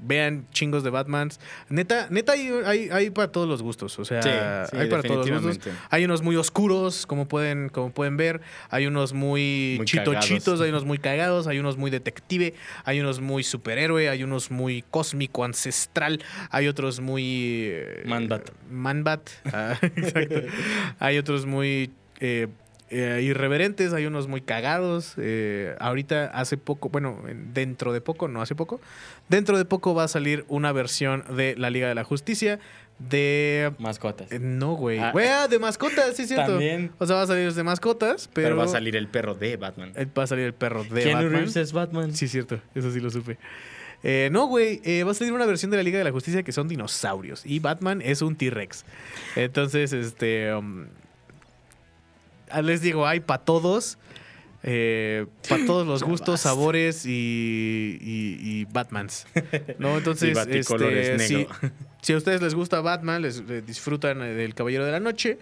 Vean chingos de Batmans. Neta, neta hay, hay, hay para todos los gustos. O sea, Sí, sí, hay para todos los gustos. Hay unos muy oscuros, como pueden, como pueden ver. Hay unos muy, Muy chitochitos, cagados. hay unos muy cagados, hay unos muy detective, hay unos muy superhéroe, hay unos muy cósmico, ancestral, hay otros muy... eh, Manbat. Manbat, ah, exacto. hay otros muy... eh, eh, irreverentes, hay unos muy cagados. eh, ahorita hace poco, bueno, en- dentro de poco, no hace poco, dentro de poco va a salir una versión de la Liga de la Justicia de... Mascotas. eh, no, güey. Ah. Güey, ah, de mascotas, sí es cierto. También. O sea, va a salir de mascotas, pero, Pero, va a salir el perro de Batman. va a salir el perro de Keanu Batman. Reeves es Batman. Sí, es cierto. Eso sí lo supe. Eh, no, güey. eh, va a salir una versión de la Liga de la Justicia que son dinosaurios. Y Batman es un T-Rex. Entonces, este. um, les digo, hay para todos. para todos los gustos, sabores y, y- y Batmans. ¿No? Entonces, Y este, si, a ustedes les gusta Batman, les eh, disfrutan eh, del Caballero de la Noche,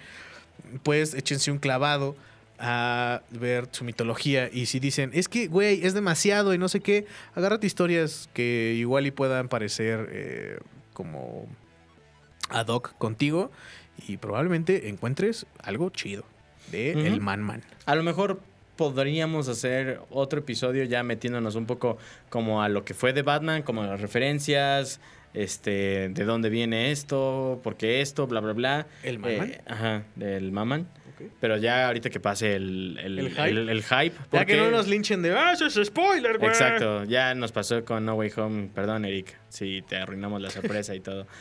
pues échense un clavado a ver su mitología. Y si dicen, es que, güey, es demasiado y no sé qué, agárrate historias que igual y puedan parecer eh, como ad hoc contigo y probablemente encuentres algo chido de el Man Man. A lo mejor podríamos hacer otro episodio ya metiéndonos un poco como a lo que fue de Batman, como las referencias, este, de dónde viene esto, por qué esto, bla, bla, bla. ¿El Man-Man? Eh, ajá, del Maman. Pero ya ahorita que pase el, el, ¿El hype? el- el hype, Ya que porque- no nos linchen de, ah, eso es spoiler, güey. Exacto, ya nos pasó con No Way Home. Perdón, Eric, si te arruinamos la sorpresa y todo.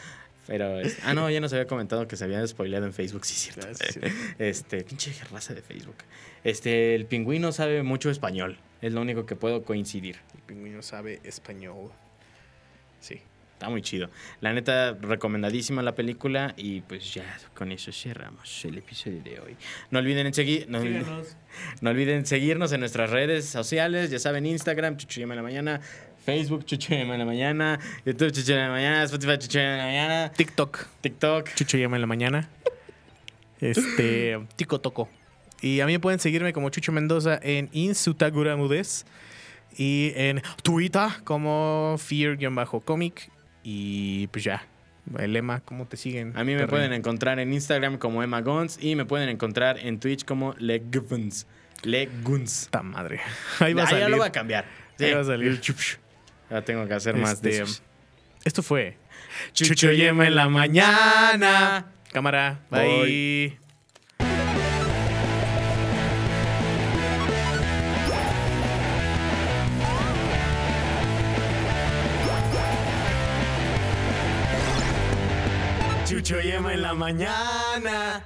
Pero, es- ah, no, ya nos había comentado que se habían spoileado en Facebook, sí, cierto. Ah, sí, cierto. Este, pinche raza de Facebook. Este, el pingüino sabe mucho español. Es lo único que puedo coincidir. El pingüino sabe español. Sí. Está muy chido. La neta, recomendadísima la película. Y pues ya con eso cerramos el episodio de hoy. No olviden en seguir. No, olviden- no olviden seguirnos en nuestras redes sociales. Ya saben, Instagram, Chuchuyama en la mañana. Facebook, Chuchuyama en la mañana. YouTube, Chuchuyama en la mañana. Spotify, Chuchuyama en la mañana. TikTok. TikTok. Chucho llama en la mañana. Este, Tico Toco. Y a mí pueden seguirme como Chucho Mendoza en Insutaguramudes y en Twitter como Fear-Comic. Y pues ya, el lema, ¿cómo te siguen? A mí me pueden encontrar en Instagram como Emma Gons. Y me pueden encontrar en Twitch como Leguns. Leguns. Esta madre. Ahí va a salir. ya lo voy a cambiar. Ahí va a salir. Ya tengo que hacer más de Este, esos. Esto fue Chucho Yema en la mañana. Cámara, bye. Bye. Chucho Yema en la mañana.